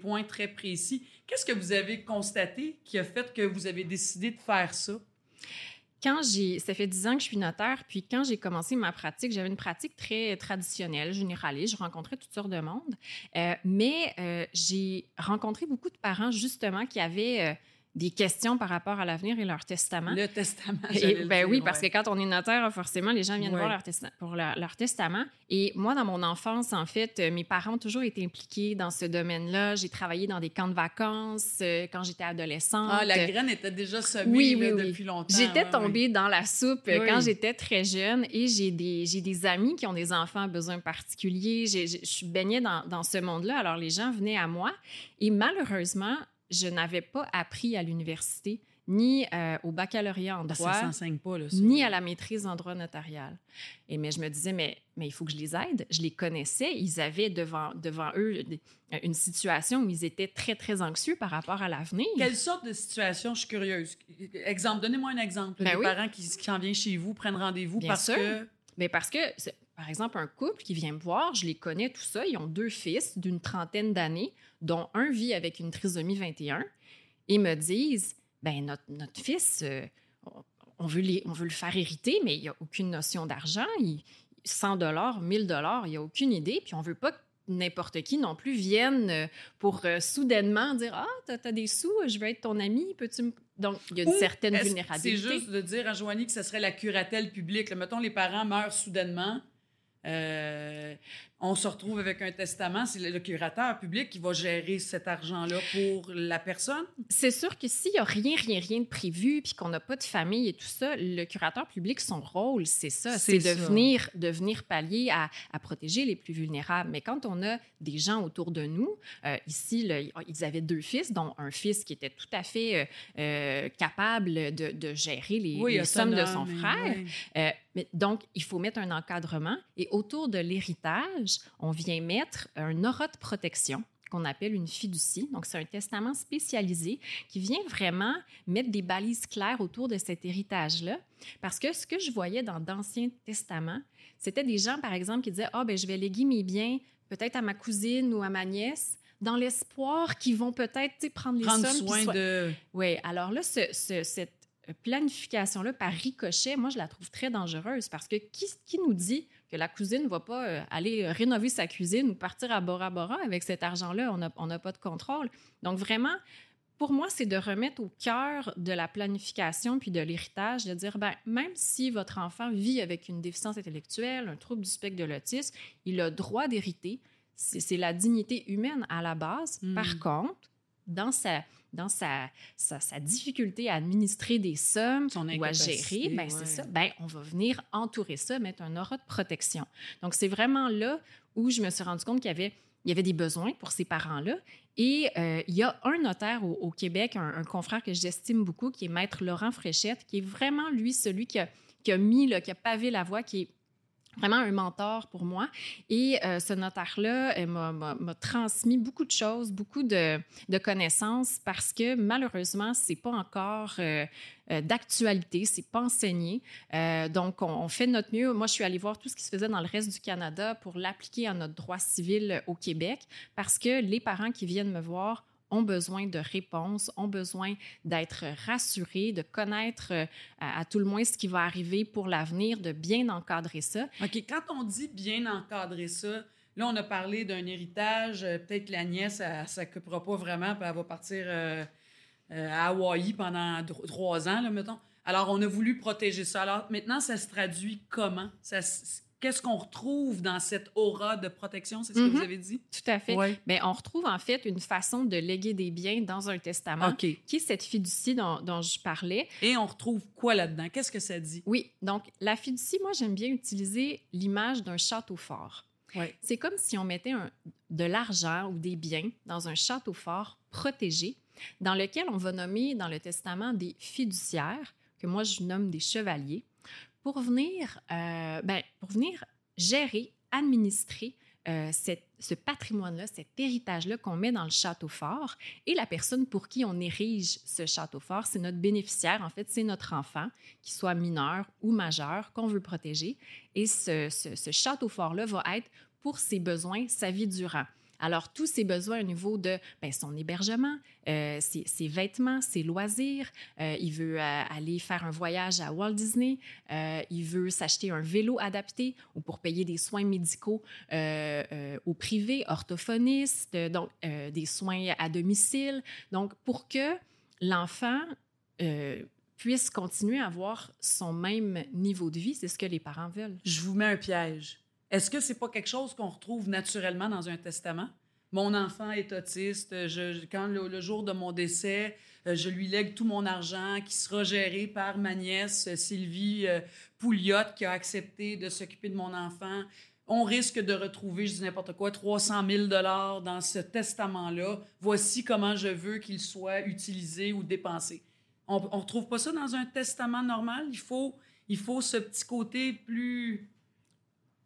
points très précis. Qu'est-ce que vous avez constaté qui a fait que vous avez décidé de faire ça? quand j'ai, ça fait dix ans que je suis notaire, puis quand j'ai commencé ma pratique, j'avais une pratique très traditionnelle, généraliste. Je rencontrais toutes sortes de monde, Euh, mais j'ai rencontré beaucoup de parents justement qui avaient des questions par rapport à l'avenir et leur testament. Le testament. Et- le ben dire, oui, parce ouais. que quand on est notaire, forcément, les gens viennent Ouais. voir leur testa- pour leur, leur testament. Et moi, dans mon enfance, en fait, euh, mes parents ont toujours été impliqués dans ce domaine-là. J'ai travaillé dans des camps de vacances euh, quand j'étais adolescente. Ah, la graine était déjà semée Oui, oui, oui. depuis longtemps. J'étais tombée dans la soupe euh, quand j'étais très jeune et j'ai des, j'ai des amis qui ont des enfants à besoins particuliers. Je suis baignée dans, dans ce monde-là. Alors, les gens venaient à moi et malheureusement, je n'avais pas appris à l'université ni euh, au baccalauréat en Ben, droit, ça s'enseigne pas, là. ça. ni à la maîtrise en droit notarial. Et mais je me disais, mais, mais il faut que je les aide. Je les connaissais. Ils avaient devant, devant eux une situation où ils étaient très, très anxieux par rapport à l'avenir. Quelle sorte de situation? Je suis curieuse. Exemple, donnez-moi un exemple. Ben oui. parents qui, qui en viennent chez vous, prennent rendez-vous parce sûr. que... Mais parce que, par exemple, un couple qui vient me voir, je les connais, tout ça, ils ont deux fils d'une trentaine d'années, dont un vit avec une trisomie 21, et me disent, ben notre, notre fils, euh, on, veut les, on veut le faire hériter, mais il n'y a aucune notion d'argent. Il- 100 dollars, 1000 dollars, il n'y a aucune idée, puis on veut pas que n'importe qui non plus vienne euh, pour euh, soudainement dire ah t'as as des sous je veux être ton ami peux-tu me... donc il y a une certaine vulnérabilité C'est juste de dire à Joanie que ce serait la curatelle publique. là. mettons, les parents meurent soudainement. Euh, on se retrouve avec un testament. C'est le, curateur public qui va gérer cet argent-là pour la personne. C'est sûr que s'il n'y a rien, rien, rien de prévu, puis qu'on n'a pas de famille et tout ça, le curateur public, son rôle, c'est ça, C'est de venir, de venir pallier à, à protéger les plus vulnérables. Mais quand on a des gens autour de nous, euh, ici, ils avaient deux fils, dont un fils qui était tout à fait euh, euh, capable de, de gérer les, les sommes de son frère. oui. Euh, mais donc, il faut mettre un encadrement et autour de l'héritage, on vient mettre un aura de protection qu'on appelle une fiducie. Donc, c'est un testament spécialisé qui vient vraiment mettre des balises claires autour de cet héritage-là. Parce que ce que je voyais dans d'anciens testaments, c'était des gens, par exemple, qui disaient Ah, ben je vais léguer mes biens peut-être à ma cousine ou à ma nièce dans l'espoir qu'ils vont peut-être prendre les Prendre sommes. soin soient- de... oui, alors là, ce- ce- cette planification-là par ricochet, moi, je la trouve très dangereuse parce que qui, qui nous dit que la cousine ne va pas euh, aller rénover sa cuisine ou partir à Bora Bora avec cet argent-là? On n'a pas de contrôle. Donc, vraiment, pour moi, c'est de remettre au cœur de la planification puis de l'héritage, de dire, ben, même si votre enfant vit avec une déficience intellectuelle, un trouble du spectre de l'autisme, il a droit d'hériter. C'est la dignité humaine à la base. Mm. Par contre, dans sa, dans sa, sa, sa difficulté à administrer des sommes Son ou à gérer, ben, ouais. c'est ça. Ben, on va venir entourer ça, mettre un aura de protection. Donc, c'est vraiment là où je me suis rendu compte qu'il y avait, il y avait des besoins pour ces parents-là. Et euh, il y a un notaire au, au Québec, un, un confrère que j'estime beaucoup, qui est Maître Laurent Fréchette, qui est vraiment, lui, celui qui a, qui a mis, là, qui a pavé la voie, qui est vraiment un mentor pour moi. Et euh, ce notaire-là euh, m'a- transmis beaucoup de choses, beaucoup de, connaissances, parce que malheureusement, c'est pas encore euh, euh, d'actualité, c'est pas enseigné. Donc, on, on fait notre mieux. Moi, je suis allée voir tout ce qui se faisait dans le reste du Canada pour l'appliquer à notre droit civil au Québec, parce que les parents qui viennent me voir ont besoin de réponses, ont besoin d'être rassurés, de connaître euh, à, tout le moins ce qui va arriver pour l'avenir, de bien encadrer ça. OK, quand on dit bien encadrer ça, là, on a parlé d'un héritage. euh, Peut-être la nièce, elle ne s'occupera pas vraiment, puis elle va partir euh, à Hawaï pendant trois ans, là, mettons. Alors, on a voulu protéger ça. Alors, maintenant, ça se traduit comment? Qu'est-ce qu'on retrouve dans cette aura de protection? C'est ce que Mhm. vous avez dit? Tout à fait. Oui. Mais on retrouve en fait une façon de léguer des biens dans un testament, OK. qui est cette fiducie dont, dont je parlais. Et on retrouve quoi là-dedans? Qu'est-ce que ça dit? Oui, donc la fiducie, moi j'aime bien utiliser l'image d'un château fort. Oui. C'est comme si on mettait un- de l'argent ou des biens dans un château fort protégé, dans lequel on va nommer dans le testament des fiduciaires, que moi je nomme des chevaliers, pour venir, euh, ben, pour venir gérer, administrer euh, ce patrimoine-là, cet héritage-là qu'on met dans le château fort. Et la personne pour qui on érige ce château fort, c'est notre bénéficiaire. En fait, c'est notre enfant, qu'il soit mineur ou majeur, qu'on veut protéger. Et ce, ce- ce château fort-là va être pour ses besoins sa vie durant. Alors, tous ses besoins au niveau de ben, son hébergement, euh, ses, vêtements, ses loisirs. Euh, il veut euh, aller faire un voyage à Walt Disney. Il veut s'acheter un vélo adapté ou pour payer des soins médicaux au privé, orthophoniste, donc des soins à domicile. Donc, pour que l'enfant puisse continuer à avoir son même niveau de vie, c'est ce que les parents veulent. Je vous mets un piège. Est-ce que c'est pas quelque chose qu'on retrouve naturellement dans un testament? Mon enfant est autiste. Quand le, jour de mon décès, euh, je lui lègue tout mon argent qui sera géré par ma nièce euh, Sylvie euh, Pouliot qui a accepté de s'occuper de mon enfant. On risque de retrouver, je dis n'importe quoi, 300 000 dans ce testament-là. Voici comment je veux qu'il soit utilisé ou dépensé. On ne retrouve pas ça dans un testament normal? Il faut, il faut ce petit côté plus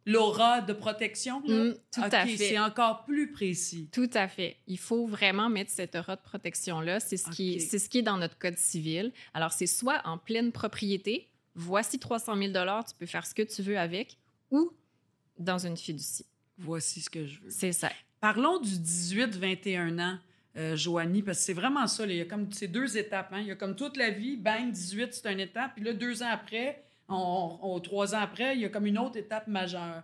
l'aura de protection. Là? Mm, tout à fait. C'est encore plus précis. Tout à fait. Il faut vraiment mettre cette aura de protection-là. C'est ce, qui est, c'est ce qui est dans notre code civil. Alors, c'est soit en pleine propriété, voici 300 000 tu peux faire ce que tu veux avec, ou dans une fiducie. Voici ce que je veux. C'est ça. Parlons du 18-21 ans. Euh, Joanie, parce que c'est vraiment ça. Là. Il y a comme ces deux étapes. Hein. Il y a comme toute la vie, bang, 18, c'est une étape. Puis là, deux ans après, on, trois ans après, il y a comme une autre étape majeure.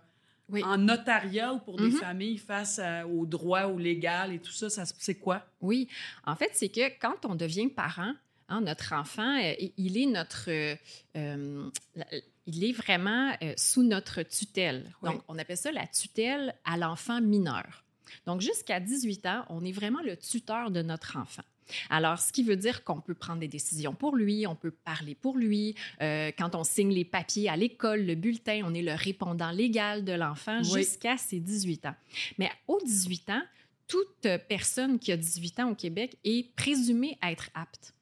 Oui. En notariat ou pour des Mhm. familles face à- au droit, au légal et tout ça, ça c'est quoi? Oui, en fait, c'est que quand on devient parent, hein, notre enfant, euh, il est notre, euh, euh, la- il est vraiment euh, sous notre tutelle. Oui. Donc, on appelle ça la tutelle à l'enfant mineur. Donc, jusqu'à 18 ans, on est vraiment le tuteur de notre enfant. Alors, ce qui veut dire qu'on peut prendre des décisions pour lui, on peut parler pour lui. Euh, quand on signe les papiers à l'école, le bulletin, on est le répondant légal de l'enfant Oui. jusqu'à ses 18 ans. Mais aux 18 ans, toute personne qui a 18 ans au Québec est présumée être apte.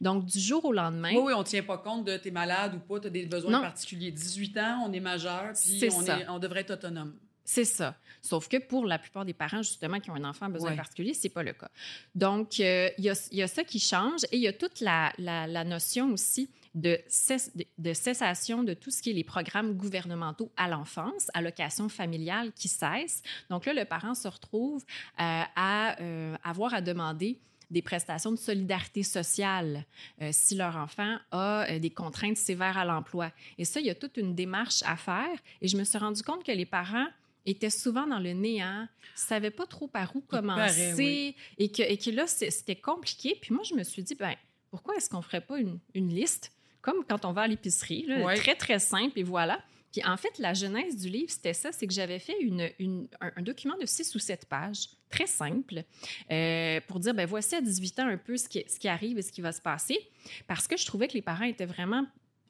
Donc, du jour au lendemain, Oui, oui, on ne tient pas compte de t'es malade ou pas, tu as des besoins Non. particuliers. 18 ans, on est majeur, puis on, est- on devrait être autonome. C'est ça. Sauf que pour la plupart des parents, justement, qui ont un enfant à besoin Ouais. particulier, c'est pas le cas. Donc, euh, il y, a, il y a ça qui change et il y a toute la, la- la notion aussi de, cess- de- de cessation de tout ce qui est les programmes gouvernementaux à l'enfance, allocation familiale qui cessent. Donc là, le parent se retrouve euh, à euh, avoir à demander des prestations de solidarité sociale euh, si leur enfant a euh, des contraintes sévères à l'emploi. Et ça, il y a toute une démarche à faire. Et je me suis rendu compte que les parents étaient souvent dans le néant, ne savaient pas trop par où commencer, paraît, oui. et, que, et que là, c'était compliqué. Puis moi, je me suis dit, ben, pourquoi est-ce qu'on ne ferait pas une, une liste, comme quand on va à l'épicerie, Ouais. très, très simple, et voilà. Puis en fait, la genèse du livre, c'était ça, c'est que j'avais fait une, une- un, un document de six ou sept pages, très simple, euh, pour dire, ben voici à 18 ans un peu ce qui, ce qui arrive et ce qui va se passer, parce que je trouvais que les parents étaient vraiment...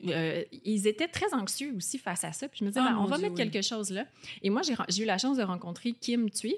euh, ils étaient très anxieux aussi face à ça. Puis je me disais, Ah, ben, on va Dieu, mettre oui. quelque chose là. Et moi, j'ai eu la chance de rencontrer Kim Thuy.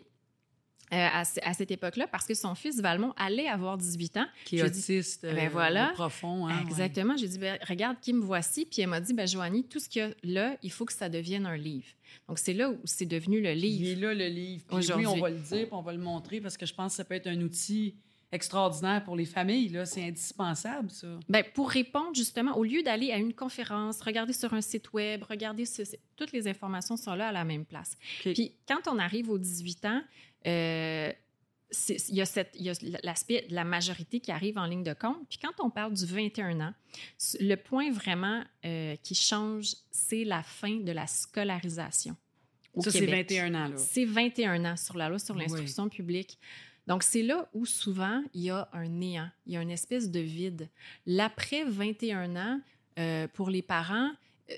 euh, à, ce- à cette époque-là, parce que son fils Valmont allait avoir 18 ans. Qui est autiste, euh, Ben voilà. au profond. hein, ouais. Exactement. J'ai dit, ben, regarde, Kim, voici. Puis elle m'a dit, ben, Joanie, tout ce qu'il y a là, il faut que ça devienne un livre. Donc, c'est là où c'est devenu le Il est livre. là, le livre. Puis oui, on va le dire, puis on va le montrer, parce que je pense que ça peut être un outil extraordinaire pour les familles. Là. C'est indispensable, ça. Ben, pour répondre justement, au lieu d'aller à une conférence, regarder sur un site web, regarder ce- toutes les informations sont là à la même place. Puis quand on arrive aux 18 ans, euh, c'est- il y a, cette- il y a l'aspect de la majorité qui arrive en ligne de compte. Puis quand on parle du 21 ans, le point vraiment euh, qui change, c'est la fin de la scolarisation. au ça, c'est Québec. 21 ans. Là. C'est 21 ans sur la loi sur Oui. l'instruction publique. Donc, c'est là où souvent il y a un néant, il y a une espèce de vide. L'après 21 ans, euh, pour les parents,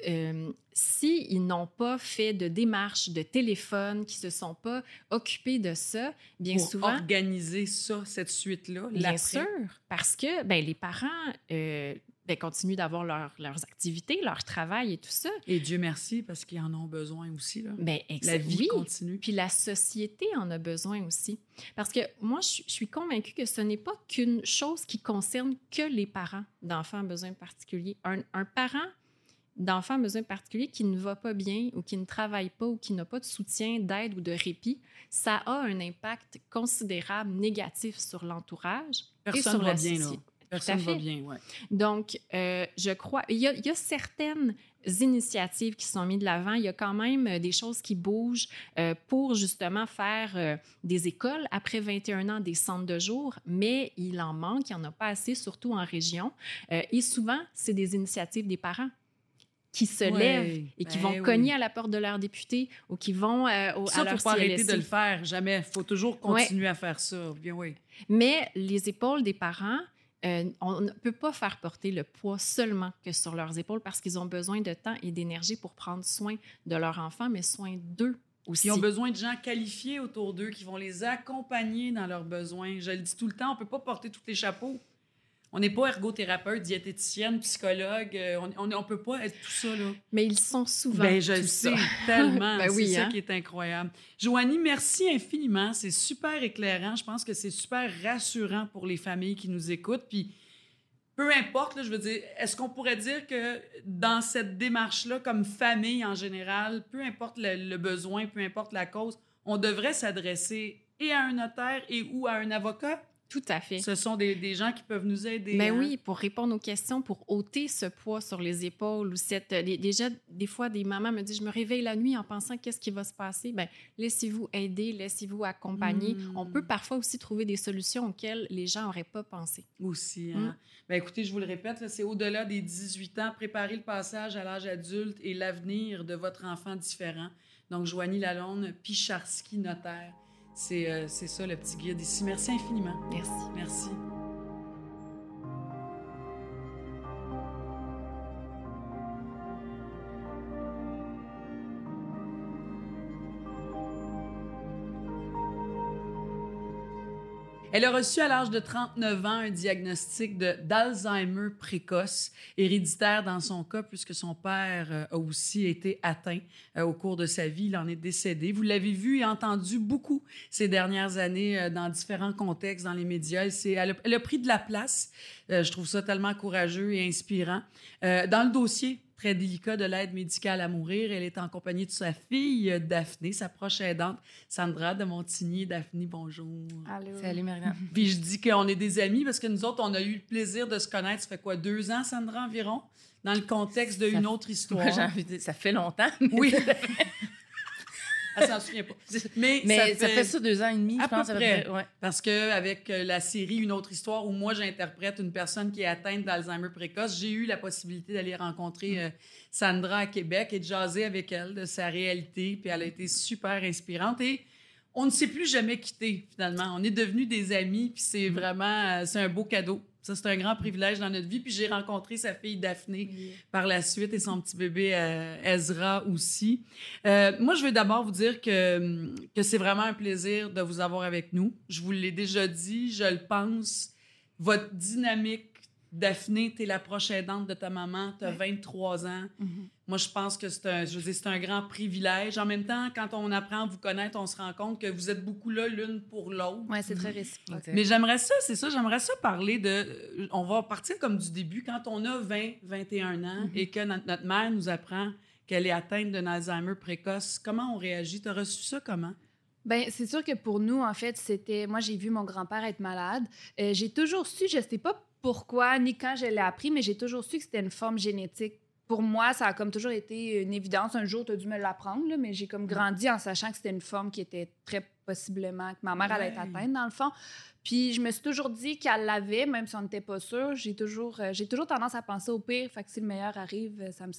euh, s'ils n'ont pas fait de démarche, de téléphone, qui se sont pas occupés de ça, bien pour souvent, organiser ça, cette suite-là. Bien l'après. sûr, parce que ben, les parents euh, ben, continuent d'avoir leur- leurs activités, leur travail et tout ça. Et Dieu merci, parce qu'ils en ont besoin aussi. Là. Ben, La vie oui. continue. Puis la société en a besoin aussi. Parce que moi, je, je suis convaincue que ce n'est pas qu'une chose qui concerne que les parents d'enfants à besoins particuliers. Un, un parent d'enfants à besoins particuliers qui ne va pas bien ou qui ne travaille pas ou qui n'a pas de soutien, d'aide ou de répit, ça a un impact considérable négatif sur l'entourage et sur va la bien, là. Personne va bien, ouais. Donc, euh, je crois, il y, a, il y a certaines initiatives qui sont mises de l'avant. Il y a quand même euh, des choses qui bougent euh, pour justement faire euh, des écoles après 21 ans, des centres de jour, mais il en manque, il n'y en a pas assez, surtout en région. Euh, et souvent, c'est des initiatives des parents qui se Ouais, lèvent et qui ben vont oui. cogner à la porte de leur député ou qui vont euh, au, Ça, à il leur faut pas arrêter de le faire, jamais. Il faut toujours Ouais. continuer à faire ça. Bien oui. Mais les épaules des parents, euh, on ne peut pas faire porter le poids seulement que sur leurs épaules parce qu'ils ont besoin de temps et d'énergie pour prendre soin de leur enfant, mais soin d'eux aussi. Ils ont besoin de gens qualifiés autour d'eux qui vont les accompagner dans leurs besoins. Je le dis tout le temps, on peut pas porter tous les chapeaux. On n'est pas ergothérapeute, diététicienne, psychologue. euh, on ne peut pas être tout ça, là. Mais ils sont souvent Ben, je tout ça. sais tellement. Ben oui, c'est ça hein? qui est incroyable. Joanie, merci infiniment. C'est super éclairant. Je pense que c'est super rassurant pour les familles qui nous écoutent. Puis peu importe, là, je veux dire, est-ce qu'on pourrait dire que dans cette démarche-là, comme famille en général, peu importe le, le besoin, peu importe la cause, on devrait s'adresser et à un notaire et ou à un avocat? Tout à fait. Ce sont des, des gens qui peuvent nous aider. Mais hein? oui, pour répondre aux questions, pour ôter ce poids sur les épaules ou cette. des- Déjà, des fois, des mamans me disent Je me réveille la nuit en pensant qu'est-ce qui va se passer. Ben, laissez-vous aider, laissez-vous accompagner. Mm. On peut parfois aussi trouver des solutions auxquelles les gens n'auraient pas pensé. Aussi. Hein? Mm. Ben, écoutez, je vous le répète, là, c'est au-delà des 18 ans, préparer le passage à l'âge adulte et l'avenir de votre enfant différent. Donc, Joanie Lalonde, Picharski, notaire. C'est euh, c'est ça le petit guide ici. Merci infiniment. Merci. Merci. Elle a reçu à l'âge de 39 ans un diagnostic d'Alzheimer précoce, héréditaire dans son cas, puisque son père euh, a aussi été atteint euh, au cours de sa vie. Il en est décédé. Vous l'avez vu et entendu beaucoup ces dernières années euh, dans différents contextes, dans les médias. Elle, a, elle a pris de la place. Je trouve ça tellement courageux et inspirant. Dans le dossier très délicat de l'aide médicale à mourir, elle est en compagnie de sa fille, euh, Daphné, sa proche aidante, Sandra de Montigny. Daphné, bonjour. Allô. Salut, Marina. Puis je dis qu'on est des amis parce que nous autres, on a eu le plaisir de se connaître, ça fait quoi, deux ans, Sandra, environ, dans le contexte d'une autre histoire. Moi, j'ai envie de dire, ça fait longtemps. Oui. Elle s'en souvient pas. Mais, Mais ça fait, ça deux ans et demi, À je pense. à peu près. ouais. Parce que avec euh, la série Une autre histoire où moi j'interprète une personne qui est atteinte d'Alzheimer précoce, j'ai eu la possibilité d'aller rencontrer euh, Sandra à Québec et de jaser avec elle de sa réalité. Puis elle a été super inspirante et on ne s'est plus jamais quitté finalement. On est devenus des amis puis c'est vraiment euh, c'est un beau cadeau. Ça c'est un grand privilège dans notre vie. Puis j'ai rencontré sa fille Daphné par la suite et son petit bébé euh, Ezra aussi. Euh, moi, je veux d'abord vous dire que, que c'est vraiment un plaisir de vous avoir avec nous. Je vous l'ai déjà dit, je le pense. Votre dynamique, Daphné, tu es la proche aidante de ta maman, tu as 23 ans. Moi, je pense que c'est un, je c'est un grand privilège. En même temps, quand on apprend à vous connaître, on se rend compte que vous êtes beaucoup là l'une pour l'autre. Ouais, c'est très réciproque. Exact. Mais j'aimerais ça, c'est ça, j'aimerais ça parler de. euh, On va partir comme du début. Quand on a 20, 21 ans Mhm. et que notre, notre mère nous apprend qu'elle est atteinte d'un Alzheimer précoce, comment on réagit? Tu as reçu ça comment? Ben, c'est sûr que pour nous, en fait, c'était. Moi, j'ai vu mon grand-père être malade. Euh, j'ai toujours su, je sais pas pourquoi ni quand je l'ai appris, mais j'ai toujours su que c'était une forme génétique. Pour moi, ça a comme toujours été une évidence. Un jour, tu as dû me l'apprendre, mais j'ai comme grandi en sachant que c'était une forme qui était très possiblement, que ma mère allait être atteinte, dans le fond. Puis je me suis toujours dit qu'elle l'avait, même si on n'était pas sûr. J'ai toujours, euh, j'ai toujours tendance à penser au pire. Fait que si le meilleur arrive, ça me.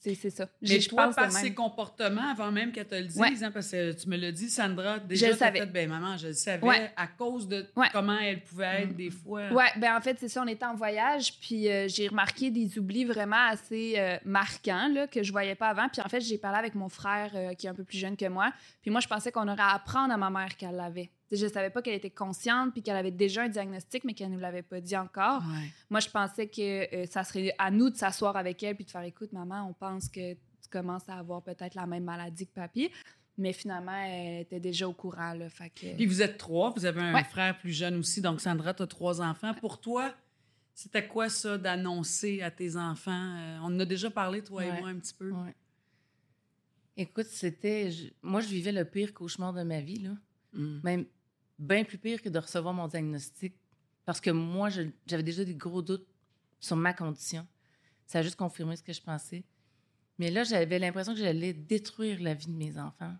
C'est ça. Mais je pense par ses comportements, avant même qu'elle te le dise, Ouais. hein, parce que tu me l'as dit, Sandra, déjà, le t'as savais. fait, ben maman, je le savais, Ouais. à cause de Ouais. comment elle pouvait être Mm. des fois. Ouais, ben en fait, c'est ça, on était en voyage, puis euh, j'ai remarqué des oublis vraiment assez euh, marquants là, que je voyais pas avant. Puis en fait, j'ai parlé avec mon frère euh, qui est un peu plus jeune que moi. Puis moi, je pensais qu'on aurait à apprendre à ma mère qu'elle l'avait. Je savais pas qu'elle était consciente, puis qu'elle avait déjà un diagnostic, mais qu'elle nous l'avait pas dit encore. Ouais. Moi, je pensais que euh, ça serait à nous de s'asseoir avec elle puis de faire écoute, maman, on pense que tu commences à avoir peut-être la même maladie que papy. Mais finalement, elle était déjà au courant. Là, fait que... Puis vous êtes trois, vous avez un Ouais. frère plus jeune aussi, donc Sandra, tu as trois enfants. Pour toi, c'était quoi ça d'annoncer à tes enfants? Euh, on en a déjà parlé, toi et moi, un petit peu. Ouais. Écoute, c'était. je- Moi, je vivais le pire cauchemar de ma vie, là. Mm. Même bien plus pire que de recevoir mon diagnostic. Parce que moi, j'avais déjà des gros doutes sur ma condition. Ça a juste confirmé ce que je pensais. Mais là, j'avais l'impression que j'allais détruire la vie de mes enfants.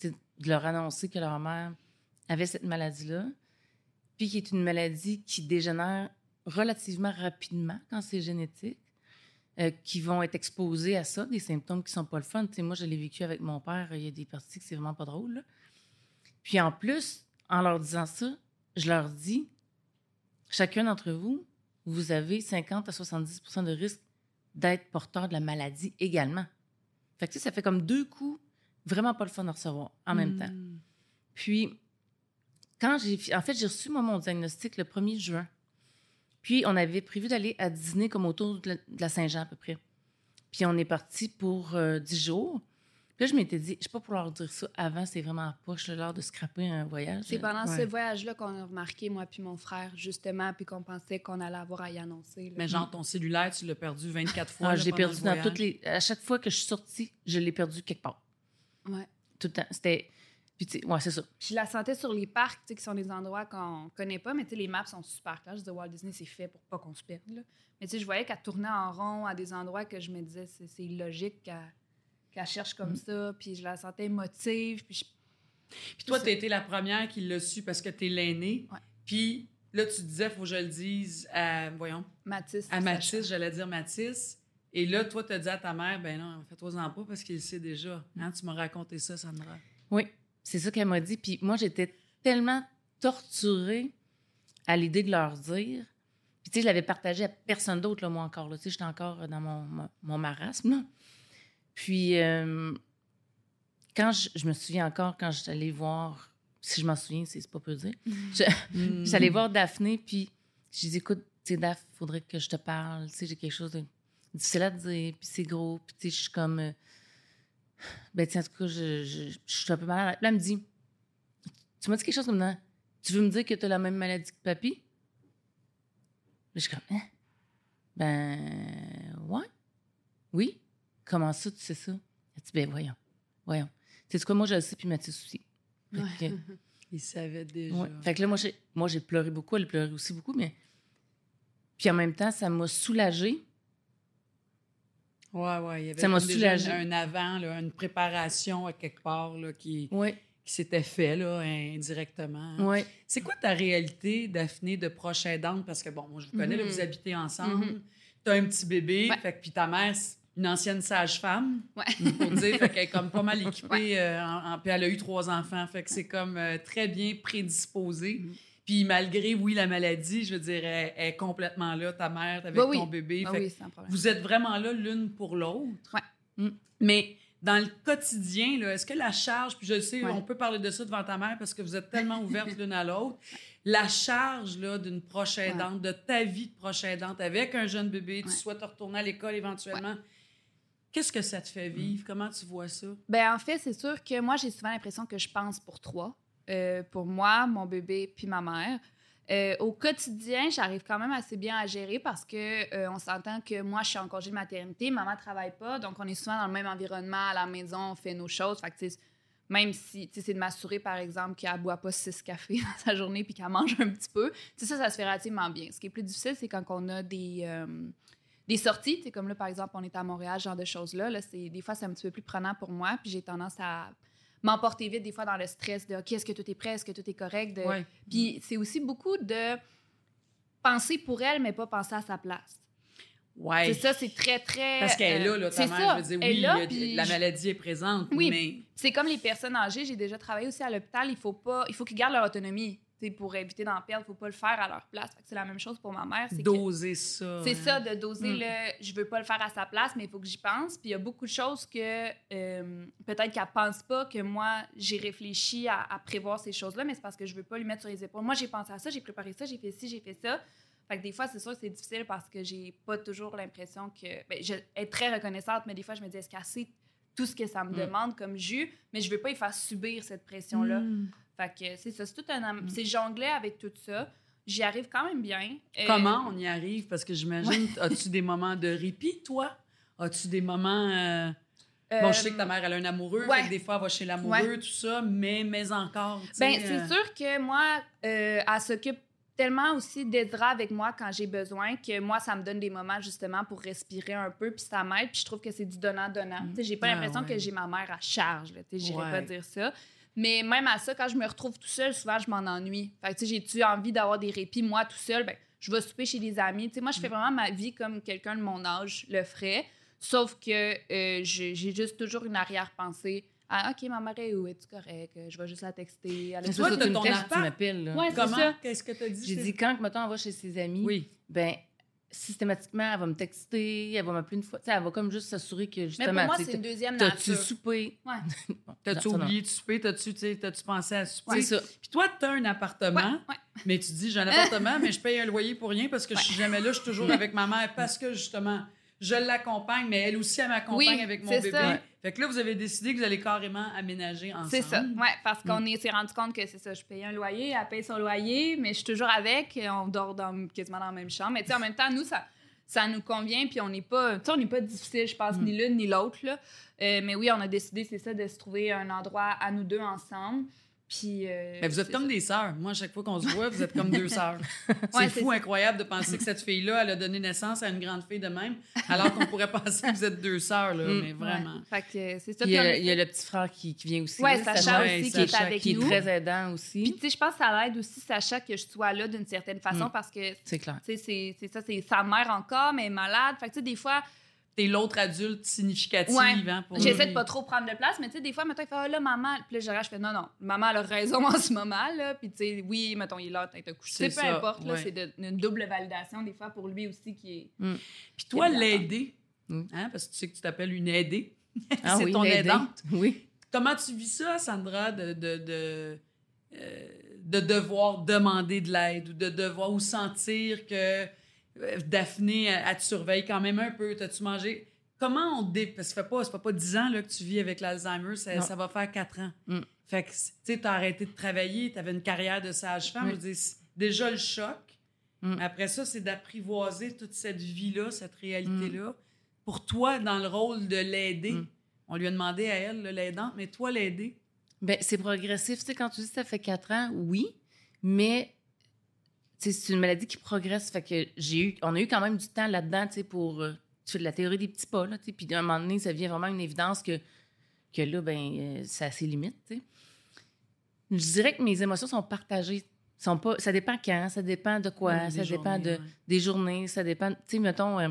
De leur annoncer que leur mère avait cette maladie-là, puis qui est une maladie qui dégénère relativement rapidement quand c'est génétique, euh, qui vont être exposés à ça, des symptômes qui sont pas le fun. Tu sais, moi, je l'ai vécu avec mon père, il y a des parties que c'est vraiment pas drôle. Puis en plus, en leur disant ça, je leur dis, chacun d'entre vous, vous avez 50 à 70% de risque d'être porteur de la maladie également. Fait que tu sais, ça fait comme deux coups vraiment pas le fun à recevoir en même temps. Mm. Puis, quand j'ai. En fait, j'ai reçu, moi, mon diagnostic le 1er juin. Puis, on avait prévu d'aller à dîner comme autour de la, de la Saint-Jean, à peu près. Puis, on est parti pour euh, 10 jours. Puis là, je m'étais dit, je sais pas pour leur dire ça avant, c'est vraiment poche, l'heure de scraper un voyage. C'est pendant Ouais. ce voyage-là qu'on a remarqué, moi puis mon frère, justement, puis qu'on pensait qu'on allait avoir à y annoncer. là. Mais genre, ton cellulaire, tu l'as perdu 24 fois. Ah, là, je l'ai pendant perdu le dans toutes les. À chaque fois que je suis sortie, je l'ai perdu quelque part. Ouais. Tout le temps. C'était. Puis, tu sais, ouais, c'est ça. Je la sentais sur les parcs, tu sais, qui sont des endroits qu'on connaît pas, mais tu sais, les maps sont super claires. Je disais, Walt Disney, c'est fait pour pas qu'on se perde. là. Mais tu sais, je voyais qu'elle tournait en rond à des endroits que je me disais, c'est c'est illogique qu'elle qu'elle cherche comme Mm. ça. Puis je la sentais émotive. Puis je- Puis toi, tu as été la première qui l'a su parce que tu es l'aînée. Ouais. Puis là, tu disais, faut que je le dise à, voyons, Mathis. à Mathis, j'allais dire Mathis. Et là, toi, tu as dit à ta mère, ben non, fais-toi-en pas parce qu'il le sait déjà. Hein, tu m'as raconté ça, Sandra. Oui, c'est ça qu'elle m'a dit. Puis moi, j'étais tellement torturée à l'idée de leur dire. Puis tu sais, je l'avais partagé à personne d'autre, là, moi encore. Là. Tu sais, j'étais encore dans mon, mon, mon marasme. là. Puis euh, quand je, je me souviens encore, quand j'allais voir, si je m'en souviens, c'est pas peu dire, je- j'allais voir Daphné, puis j'ai dit, écoute, tu sais, Daph, faudrait que je te parle. Tu sais, j'ai quelque chose de difficile à te dire, puis c'est gros, puis tu sais, je suis comme. euh, ben, tiens, en tout cas, je, je, je suis un peu mal à la... Puis là, elle me dit, tu m'as dit quelque chose comme ça. Tu veux me dire que tu as la même maladie que papy? Là, je suis comme, hein? Ben, ouais. Oui. Comment ça, tu sais ça? Elle dit, ben, voyons. Voyons. Sais quoi, moi, je le sais, puis Mathieu aussi. Que- Il savait déjà. Ouais. Fait que là, moi, j'ai, moi, j'ai pleuré beaucoup. Elle pleurait aussi beaucoup, mais. Puis en même temps, ça m'a soulagée. Ouais, ouais. Il y avait Ça m'a soulagée. un avant, là, une préparation à quelque part là, qui, qui s'était fait là, indirectement. Oui. C'est quoi ta réalité, Daphné, de proche aidante? Parce que, bon, moi, je vous connais, là, Mhm. vous habitez ensemble. Mhm. Tu as un petit bébé, Ouais. fait que, puis ta mère, c'est une ancienne sage-femme, Ouais. pour dire, fait qu'elle est comme pas mal équipée, euh, en- en- puis elle a eu trois enfants, fait que c'est comme euh, très bien prédisposée. Mhm. Puis malgré, oui, la maladie, je veux dire, elle, elle est complètement là, ta mère, avec Bah oui. ton bébé. Ah fait oui, problème. vous êtes vraiment là l'une pour l'autre. Ouais. Mm. Mais dans le quotidien, là, est-ce que la charge, puis je sais, on peut parler de ça devant ta mère parce que vous êtes tellement ouvertes l'une à l'autre, la charge là, d'une proche aidante, de ta vie de proche aidante avec un jeune bébé, tu souhaites retourner à l'école éventuellement, qu'est-ce que ça te fait vivre? Comment tu vois ça? Ben, en fait, c'est sûr que moi, j'ai souvent l'impression que je pense pour trois. Euh, pour moi, mon bébé, puis ma mère. Euh, au quotidien, j'arrive quand même assez bien à gérer parce que euh, on s'entend que moi, je suis en congé de maternité, maman travaille pas, donc on est souvent dans le même environnement à la maison, on fait nos choses. Fait que, même si c'est de m'assurer, par exemple, qu'elle boit pas six cafés dans sa journée puis qu'elle mange un petit peu, ça, ça se fait relativement bien. Ce qui est plus difficile, c'est quand on a des, des sorties, sais, comme là, par exemple, on est à Montréal, ce genre de choses-là. Là, c'est, des fois, c'est un petit peu plus prenant pour moi, puis j'ai tendance à m'emporter vite des fois dans le stress de OK, est-ce que tout est prêt, est-ce que tout est correct? De... Ouais. Puis c'est aussi beaucoup de penser pour elle, mais pas penser à sa place. Ouais. C'est ça, c'est très, très. Parce qu'elle est là, là, euh, ta c'est mère. ça, Je veux dire, elle oui, là, a- puis la maladie est présente, Oui. mais C'est comme les personnes âgées, j'ai déjà travaillé aussi à l'hôpital, il faut pas, il faut qu'ils gardent leur autonomie. Tu sais, pour éviter d'en perdre, il faut pas le faire à leur place. C'est la même chose pour ma mère. que- doser ça. C'est hein. ça, de doser Mm. le je veux pas le faire à sa place, mais il faut que j'y pense. Puis il y a beaucoup de choses que euh, peut-être qu'elle pense pas que moi, j'ai réfléchi à, à prévoir ces choses-là, mais c'est parce que je veux pas lui mettre sur les épaules. Moi, j'ai pensé à ça, j'ai préparé ça, j'ai fait ci, j'ai fait ça. Fait que des fois, c'est sûr que c'est difficile parce que j'ai pas toujours l'impression que. Ben, je être très reconnaissante, mais des fois, je me dis, est-ce qu'elle sait tout ce que ça me Mm. demande comme jus, mais je veux pas y faire subir cette pression-là. Mm. Fait que c'est ça, c'est tout un. am- C'est jongler avec tout ça. J'y arrive quand même bien. Euh, Comment on y arrive? Parce que j'imagine, as-tu des moments de répit, toi? As-tu des moments... euh, Bon, je sais que ta mère, elle a un amoureux, ouais. fait que des fois, elle va chez l'amoureux, tout ça, mais, mais encore, Ben, c'est euh, sûr que moi, euh, elle s'occupe tellement aussi d'Edra avec moi quand j'ai besoin que moi, ça me donne des moments justement pour respirer un peu, puis ça m'aide, puis je trouve que c'est du donnant-donnant. Sais, J'ai pas Ah, l'impression ouais. que j'ai ma mère à charge, là, j'irais Ouais. pas dire ça. Mais même à ça, quand je me retrouve tout seul, souvent, je m'en ennuie. Fait que, tu sais, j'ai-tu envie d'avoir des répits, moi, tout seul, ben, je vais souper chez des amis. Tu sais, moi, Mm. je fais vraiment ma vie comme quelqu'un de mon âge le ferait, sauf que euh, j'ai juste toujours une arrière-pensée. Ah, OK, ma mère est où? Es-tu correct? Je vais juste la texter. Elle Toi, tu me textes, tu m'appelles. là. Ouais, c'est Comment? ça. Qu'est-ce que t'as dit? J'ai dit, quand, mettons, elle va chez ses amis, Oui. ben systématiquement, elle va me texter, elle va m'appeler une fois. Tu sais, elle va comme juste s'assurer que Mais justement. pour moi, c'est une deuxième T'as-tu soupé? Ouais. T'as-tu oublié de souper? T'as-tu, pensé à souper? C'est ça. Puis toi, t'as un appartement, Ouais, ouais. mais tu dis, j'ai un appartement, mais je paye un loyer pour rien parce que je suis jamais là, je suis toujours avec ma mère parce que justement, je l'accompagne, mais elle aussi, elle m'accompagne Oui, avec mon c'est bébé. ça. Fait que là, vous avez décidé que vous allez carrément aménager ensemble. C'est ça, ouais, parce qu'on est- s'est rendu compte que c'est ça, je payais un loyer, elle paye son loyer, mais je suis toujours avec, on dort dans, quasiment dans la même chambre. Mais tu sais, en même temps, nous, ça, ça nous convient, puis on n'est pas, tu sais, on n'est pas difficile, je pense, ni l'une ni l'autre. Euh, mais oui, on a décidé, c'est ça, de se trouver un endroit à nous deux ensemble. Puis. euh, Mais vous êtes comme ça. des sœurs. Moi, à chaque fois qu'on se voit, vous êtes comme deux sœurs. C'est Ouais, fou, incroyable de penser que cette fille-là, elle a donné naissance à une grande fille de même, alors qu'on pourrait penser que vous êtes deux sœurs, là, Mm. mais vraiment. Ouais. Fait que euh, c'est ça. Puis il y, a, a il y a fait- le petit frère qui, qui vient aussi. Là, Sacha Ouais, aussi qui est avec qui est nous. très aidant aussi. Puis, tu sais, je pense que ça l'aide aussi, Sacha, que je sois là d'une certaine façon Mm. parce que, tu c'est clair. sais, c'est c'est ça, c'est sa mère encore, mais elle est malade. Fait que, tu sais, des fois, T'es l'autre adulte significative, Ouais. hein, pour j'essaie lui. de pas trop prendre de place, mais tu sais, des fois, mettons, il fait, ah là, maman. Puis là, je fais, non, non, maman, elle a raison en ce moment, là. Puis, tu sais, oui, mettons, il est là, t'es couché. Peu ça, importe, là, c'est de- une double validation, des fois, pour lui aussi, qui est. Puis toi, l'aider, Mm. hein, parce que tu sais que tu t'appelles une aidée, Ah c'est oui, ton l'aider. aidante. Oui. Comment tu vis ça, Sandra, de, de, de, euh, de devoir demander de l'aide ou de devoir ou sentir que euh, Daphné, elle, elle te surveille quand même un peu? T'as-tu mangé? Comment on... Dé... Parce que ça fait pas, ça fait pas 10 ans là, que tu vis avec l'Alzheimer, ça, va faire 4 ans. Mm. Fait que, tu sais, t'as arrêté de travailler, t'avais une carrière de sage-femme. Oui. Déjà le choc. Mm. Après ça, c'est d'apprivoiser toute cette vie-là, cette réalité-là. Mm. Pour toi, dans le rôle de l'aider, Mm. on lui a demandé à elle, l'aidante, mais toi, l'aider? Ben, c'est progressif. Tu sais, quand tu dis que ça fait quatre ans, oui, mais c'est une maladie qui progresse. Fait que j'ai eu, on a eu quand même du temps là-dedans, tu sais, pour. euh, de la théorie des petits pas, là. Puis à un moment donné, ça devient vraiment une évidence que, que là, ben, euh, ça a ses limites, tu sais. Je dirais que mes émotions sont partagées. Sont pas, ça dépend quand, ça dépend de quoi, ça dépend de, ouais. des journées, ça dépend. Tu sais, mettons, euh,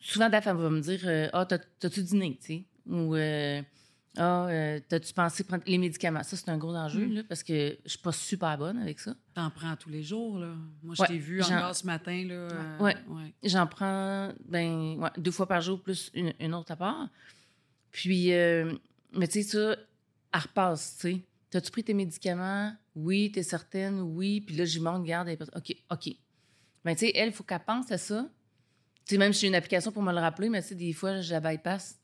souvent, Daph, va me dire euh, Ah, t'as- t'as-tu dîné, tu sais Ou Ah, euh, t'as-tu pensé prendre les médicaments? Ça, c'est un gros enjeu, Mm. là, parce que je suis pas super bonne avec ça. T'en prends tous les jours, là. Moi, je Ouais, t'ai vu encore ce matin, là. euh, Ouais. ouais. J'en prends ben, ouais, deux fois par jour, plus une, une autre à part. Puis, euh, mais tu sais, ça, elle repasse, tu sais. T'as-tu pris tes médicaments? Oui, t'es certaine? Oui. Puis là, j'y montre, garde, elle OK, OK. Ben, tu sais, elle, il faut qu'elle pense à ça. Tu sais, même si j'ai une application pour me le rappeler, mais tu sais, des fois, je la bypass.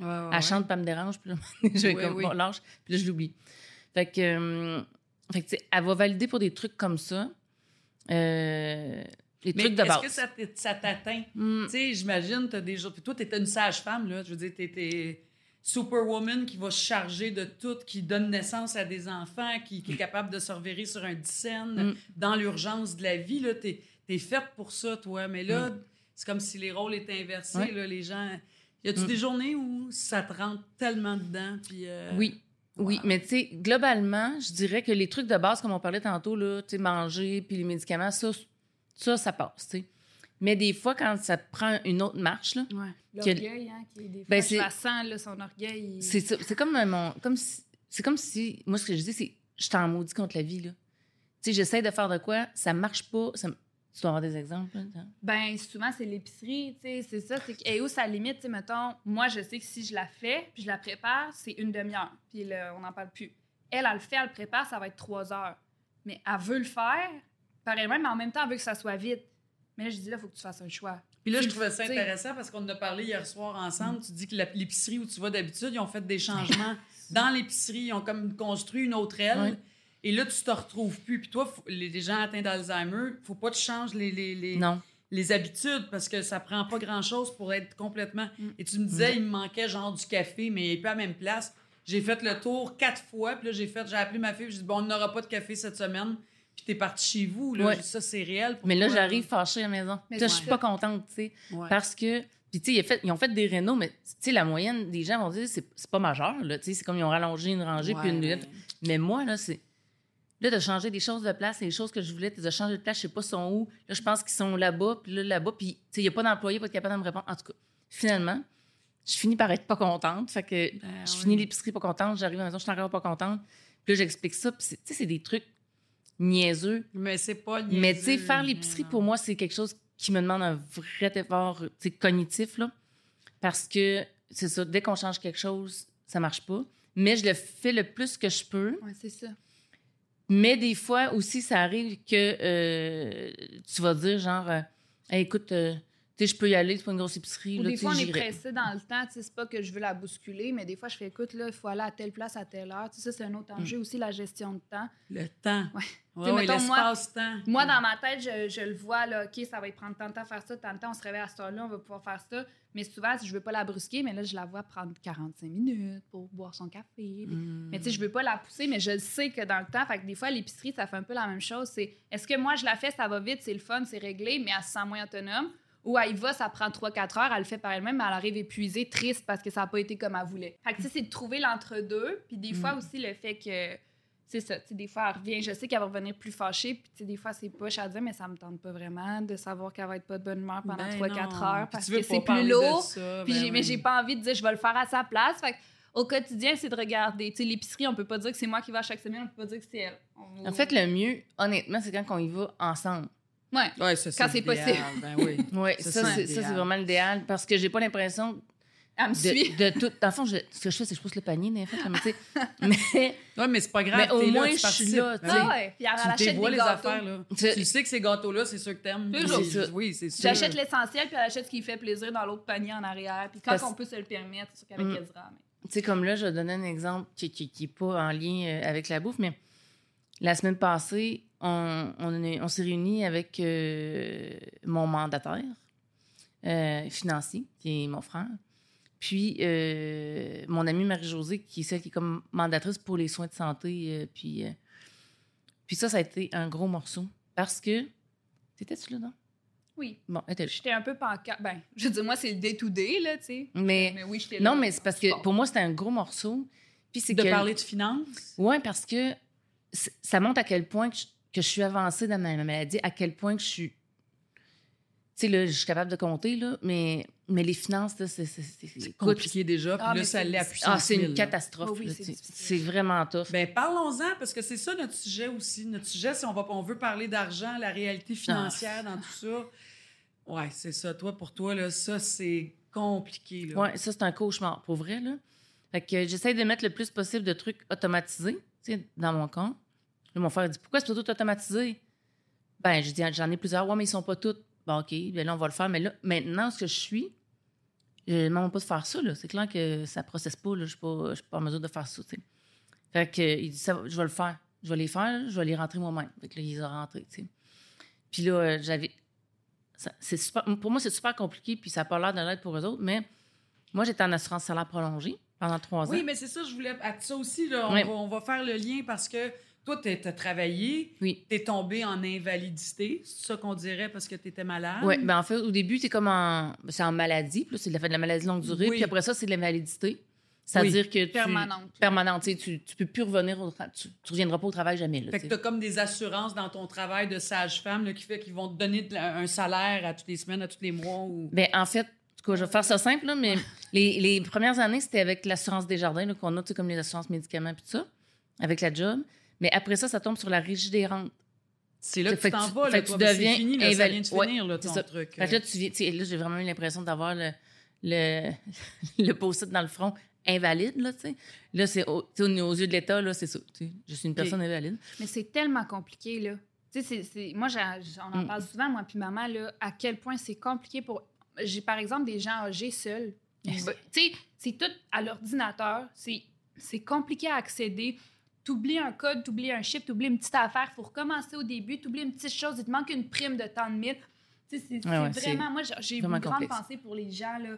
Ouais, ouais, Elle ouais. chante, pas me dérange. Puis là, je vais Oui, comme, oui. bon, lâche. Puis là, je l'oublie. Fait que, euh, fait que, tu elle va valider pour des trucs comme ça. Euh, les Mais trucs de est-ce base. que ça t'atteint? Hmm. Tu sais, j'imagine, t'as des jours. Puis toi, t'étais une sage-femme, là. Je veux dire, t'étais superwoman qui va se charger de tout, qui donne naissance à des enfants, qui, qui est capable de se revirer sur un dixaine Mm. dans l'urgence de la vie, là. T'es es faite pour ça, toi. Mais là, Mm. c'est comme si les rôles étaient inversés, Ouais. là. Les gens. Y a-tu Mm. des journées où ça te rentre tellement dedans? Puis. euh, Oui. Oui, mais tu sais, globalement, je dirais que les trucs de base, comme on parlait tantôt, là, tu sais, manger puis les médicaments, ça, ça, ça passe, tu sais. Mais des fois, quand ça prend une autre marche, là, Ouais. L'orgueil, hein, qui est des fois, Ben, je c'est- la sens, là, son orgueil. il- c'est ça- c'est comme un- mon, comme si, c'est comme si, moi, ce que je dis, c'est, je t'en maudis contre la vie, là. Tu sais, j'essaie de faire de quoi, ça marche pas, ça, tu dois avoir des exemples, là, hein? Ben, souvent, c'est l'épicerie, tu sais, c'est ça. C'est que, et où ça limite, tu sais, mettons, moi, je sais que si je la fais, puis je la prépare, c'est une demi-heure, puis là, on n'en parle plus. Elle, elle le fait, elle le prépare, ça va être trois heures. Mais elle veut le faire, pareil même, mais en même temps, elle veut que ça soit vite. Mais là, je dis, là, il faut que tu fasses un choix. Puis là, je trouvais ça intéressant parce qu'on en a parlé hier soir ensemble. Tu dis que la- l'épicerie où tu vas d'habitude, ils ont fait des changements dans l'épicerie. Ils ont comme construit une autre aile. Ouais. Et là, tu te retrouves plus. Puis toi, les, gens atteints d'Alzheimer, faut pas que tu changes les, les, les, Non. les habitudes parce que ça prend pas grand-chose pour être complètement... Mm. Et tu me disais, il me manquait genre du café, mais il est pas à la même place. J'ai fait le tour quatre fois. Puis là, j'ai fait, j'ai appelé ma fille. J'ai dit, bon, on n'aura pas de café cette semaine. Puis t'es parti chez vous. Là, Ouais. J'ai dit, ça, c'est réel. pour Mais là, j'arrive fâchée à la maison. Mais Là, je suis pas contente, tu sais. Ouais. Parce que, puis tu sais, ils, ont fait- ils ont fait des rénaux, mais tu sais, la moyenne des gens vont dire c'est c'est pas majeur, là. Tu sais, c'est comme ils ont rallongé une rangée puis une lunette. Mais moi, là, c'est. Là, de changer des choses de place, les choses que je voulais, de changer de place, je sais pas sont où. Là, je pense qu'ils sont là-bas, puis là, là-bas, puis tu sais, il n'y a pas d'employé, pas de capable de me répondre. En tout cas, finalement, je finis par être pas contente. Fait que Ben je oui. finis l'épicerie pas contente, j'arrive à la maison, je suis encore pas contente. Puis là, j'explique ça, puis c'est- tu sais, c'est des trucs niaiseux. Mais c'est pas Mais tu sais, niaiseux, faire l'épicerie, pour moi, c'est quelque chose qui me demande un vrai effort tu cognitif, là. Parce que, c'est ça, dès qu'on change quelque chose, ça marche pas. Mais je le fais le plus que je peux. Ouais, c'est ça. Mais des fois aussi, ça arrive que euh, tu vas dire, genre, euh, écoute, euh, sais, je peux y aller, c'est pas une grosse épicerie. Ou là, des tu fois, on est pressé dans le temps. tu sais, C'est pas que je veux la bousculer, mais des fois, je fais écoute, là, il faut aller à telle place à telle heure. Tu sais, ça, c'est un autre enjeu aussi, la gestion de temps. Le temps. Ouais. Ouais, T'sais, ouais, mettons, moi- dans ma tête, je, je le vois, là, OK, ça va prendre tant de temps à faire ça, tant de temps, on se réveille à cette heure-là, on va pouvoir faire ça. Mais souvent, si je veux pas la brusquer, mais là, je la vois prendre 45 minutes pour boire son café. Mm. Mais tu sais, je veux pas la pousser, mais je le sais que dans le temps, fait que des fois, l'épicerie, ça fait un peu la même chose. C'est est-ce que moi, je la fais, ça va vite, c'est le fun, c'est réglé, mais elle se sent moins autonome? Ou elle y va, ça prend 3-4 heures, elle le fait par elle-même, mais elle arrive épuisée, triste parce que ça n'a pas été comme elle voulait. Fait que c'est de trouver l'entre-deux. Puis des fois aussi, le fait que. C'est ça, tu sais, des fois, elle revient, je sais qu'elle va revenir plus fâchée, puis tu des fois, c'est poche à dire, mais ça me tente pas vraiment de savoir qu'elle va être pas de bonne humeur pendant Ben 3-4 non. heures, parce que c'est plus lourd. ça, Puis ben mais j'ai pas envie de dire je vais le faire à sa place. Fait que au quotidien, c'est de regarder. Tu sais, l'épicerie, on peut pas dire que c'est moi qui vais à chaque semaine, on peut pas dire que c'est elle. On- En fait, le mieux, honnêtement, c'est quand on y va ensemble. Ouais. Ouais, ça, Quand c'est possible. Ben oui. Oui, Ça, ça, c'est vraiment l'idéal parce que j'ai pas l'impression Elle me suit. de, de tout. Dans le fond, je- ce que je fais, c'est que je pousse le panier, mais tu sais. Mais Ouais, mais c'est pas grave. Mais au là, moins, tu je suis là, Ben. Ah ouais. Puis elle, Tu des les gâteaux. affaires, là. Tu sais que ces gâteaux-là, c'est sûr que t'aimes. Toujours. Oui, C'est sûr. J'achète l'essentiel, puis elle achète ce qui fait plaisir dans l'autre panier en arrière. Puis quand Parce- on peut se le permettre, c'est sûr qu'avec Mm. Ezra. Mais... Tu sais, comme là, je vais donner un exemple qui n'est qui, qui est pas en lien euh, avec la bouffe, mais la semaine passée, on, on, est- on s'est réunis avec euh, mon mandataire euh, financier, qui est mon frère, puis euh, mon amie Marie-Josée, qui est celle qui est comme mandatrice pour les soins de santé. euh, puis, euh, puis ça, ça a été un gros morceau. Parce que. T'étais-tu là, non? Oui. Bon, elle était là. J'étais un peu pancarte. Ben, je veux dire, moi, c'est le day-to-day, là, tu sais. Mais. Mais oui, j'étais là. Non, mais c'est parce que pour moi, c'était un gros morceau. Puis c'est De que- parler de finances? Oui, parce que ça montre à quel point que je, que je suis avancée dans ma, ma maladie, à quel point que je suis. Tu sais, là, je suis capable de compter, là, mais, mais les finances, là, c'est. C'est compliqué déjà, puis Ah, là, ça c'est- l'est à puissance Ah, c'est une 1000, là. catastrophe. Oh oui, là, c'est vraiment tough. Ben, parlons-en, parce que c'est ça notre sujet aussi. Notre sujet, si on, va, on veut parler d'argent, la réalité financière dans tout ça. Ouais, c'est ça. Toi, pour toi, là, ça, c'est compliqué. Là. Ouais, ça, c'est un cauchemar, pour vrai, là. Fait que j'essaie de mettre le plus possible de trucs automatisés, dans mon compte. Là, mon frère dit Pourquoi c'est pas tout automatisé? Ben, je dis J'en ai plusieurs. Ouais, mais ils sont pas tous. Bon, OK, ben là, on va le faire. Mais là, maintenant, ce que je suis, je ne demande pas de faire ça. C'est clair que ça ne processe pas, là. Je ne suis, pas- en mesure de faire ça, tu sais. Fait que, il dit ça, Je vais le faire. Je vais les faire, je vais les rentrer moi-même. Fait que là, il les a rentrés, tu sais. Puis là, euh, j'avais. pour moi, c'est super compliqué, puis ça n'a pas l'air de pour eux autres, mais moi, j'étais en assurance salaire prolongée pendant trois ans. Oui, mais c'est ça, je voulais. À ça aussi, là, on, va, on va faire le lien parce que toi, tu as travaillé, Oui. tu es tombé en invalidité. C'est ça qu'on dirait parce que tu étais malade? Oui, ben en fait, au début, c'est comme en, c'est en maladie. Puis là, c'est de la, de la maladie longue durée. Oui. Puis après ça, c'est de l'invalidité. C'est-à-dire que tu... Permanente. Permanente. Tu, tu peux plus revenir au travail. Tu, tu reviendras pas au travail jamais. Là, Fait que tu as comme des assurances dans ton travail de sage-femme là, qui fait qu'ils vont te donner de un salaire à toutes les semaines, à tous les mois. Ou... Ben, en fait, tout cas, je vais faire ça simple, là, mais les, les premières années, c'était avec l'assurance des jardins là, qu'on a, comme les assurances médicaments puis tout ça, avec la job. Mais après ça, ça tombe sur la régie des rentes. C'est là que tu t'en vas. Là, tu deviens c'est fini, là, ça invalide. vient de Ouais, finir, là, ton truc. Fait que là, tu viens, tu sais, là, j'ai vraiment eu l'impression d'avoir le, le, le post-it dans le front invalide, là, tu sais. Là, c'est au- aux, aux yeux de l'État, là, c'est ça. Je suis une personne invalide. Mais c'est tellement compliqué, là. Tu sais, c'est- c'est- moi, j'ai- on en Mm. parle souvent, moi puis maman, là, à quel point c'est compliqué pour... J'ai, par exemple, des gens âgés seuls. Yes. Ben, Tu sais, c'est tout à l'ordinateur. C'est, c'est compliqué à accéder. T'oublies un code, t'oublies un chip, t'oublies une petite affaire. faut recommencer au début. T'oublies une petite chose. Il te manque une prime de tant de mille. Tu sais, c'est, Ouais, ouais, vraiment... Moi, j'ai- une grande complexe. pensée pour les gens, là,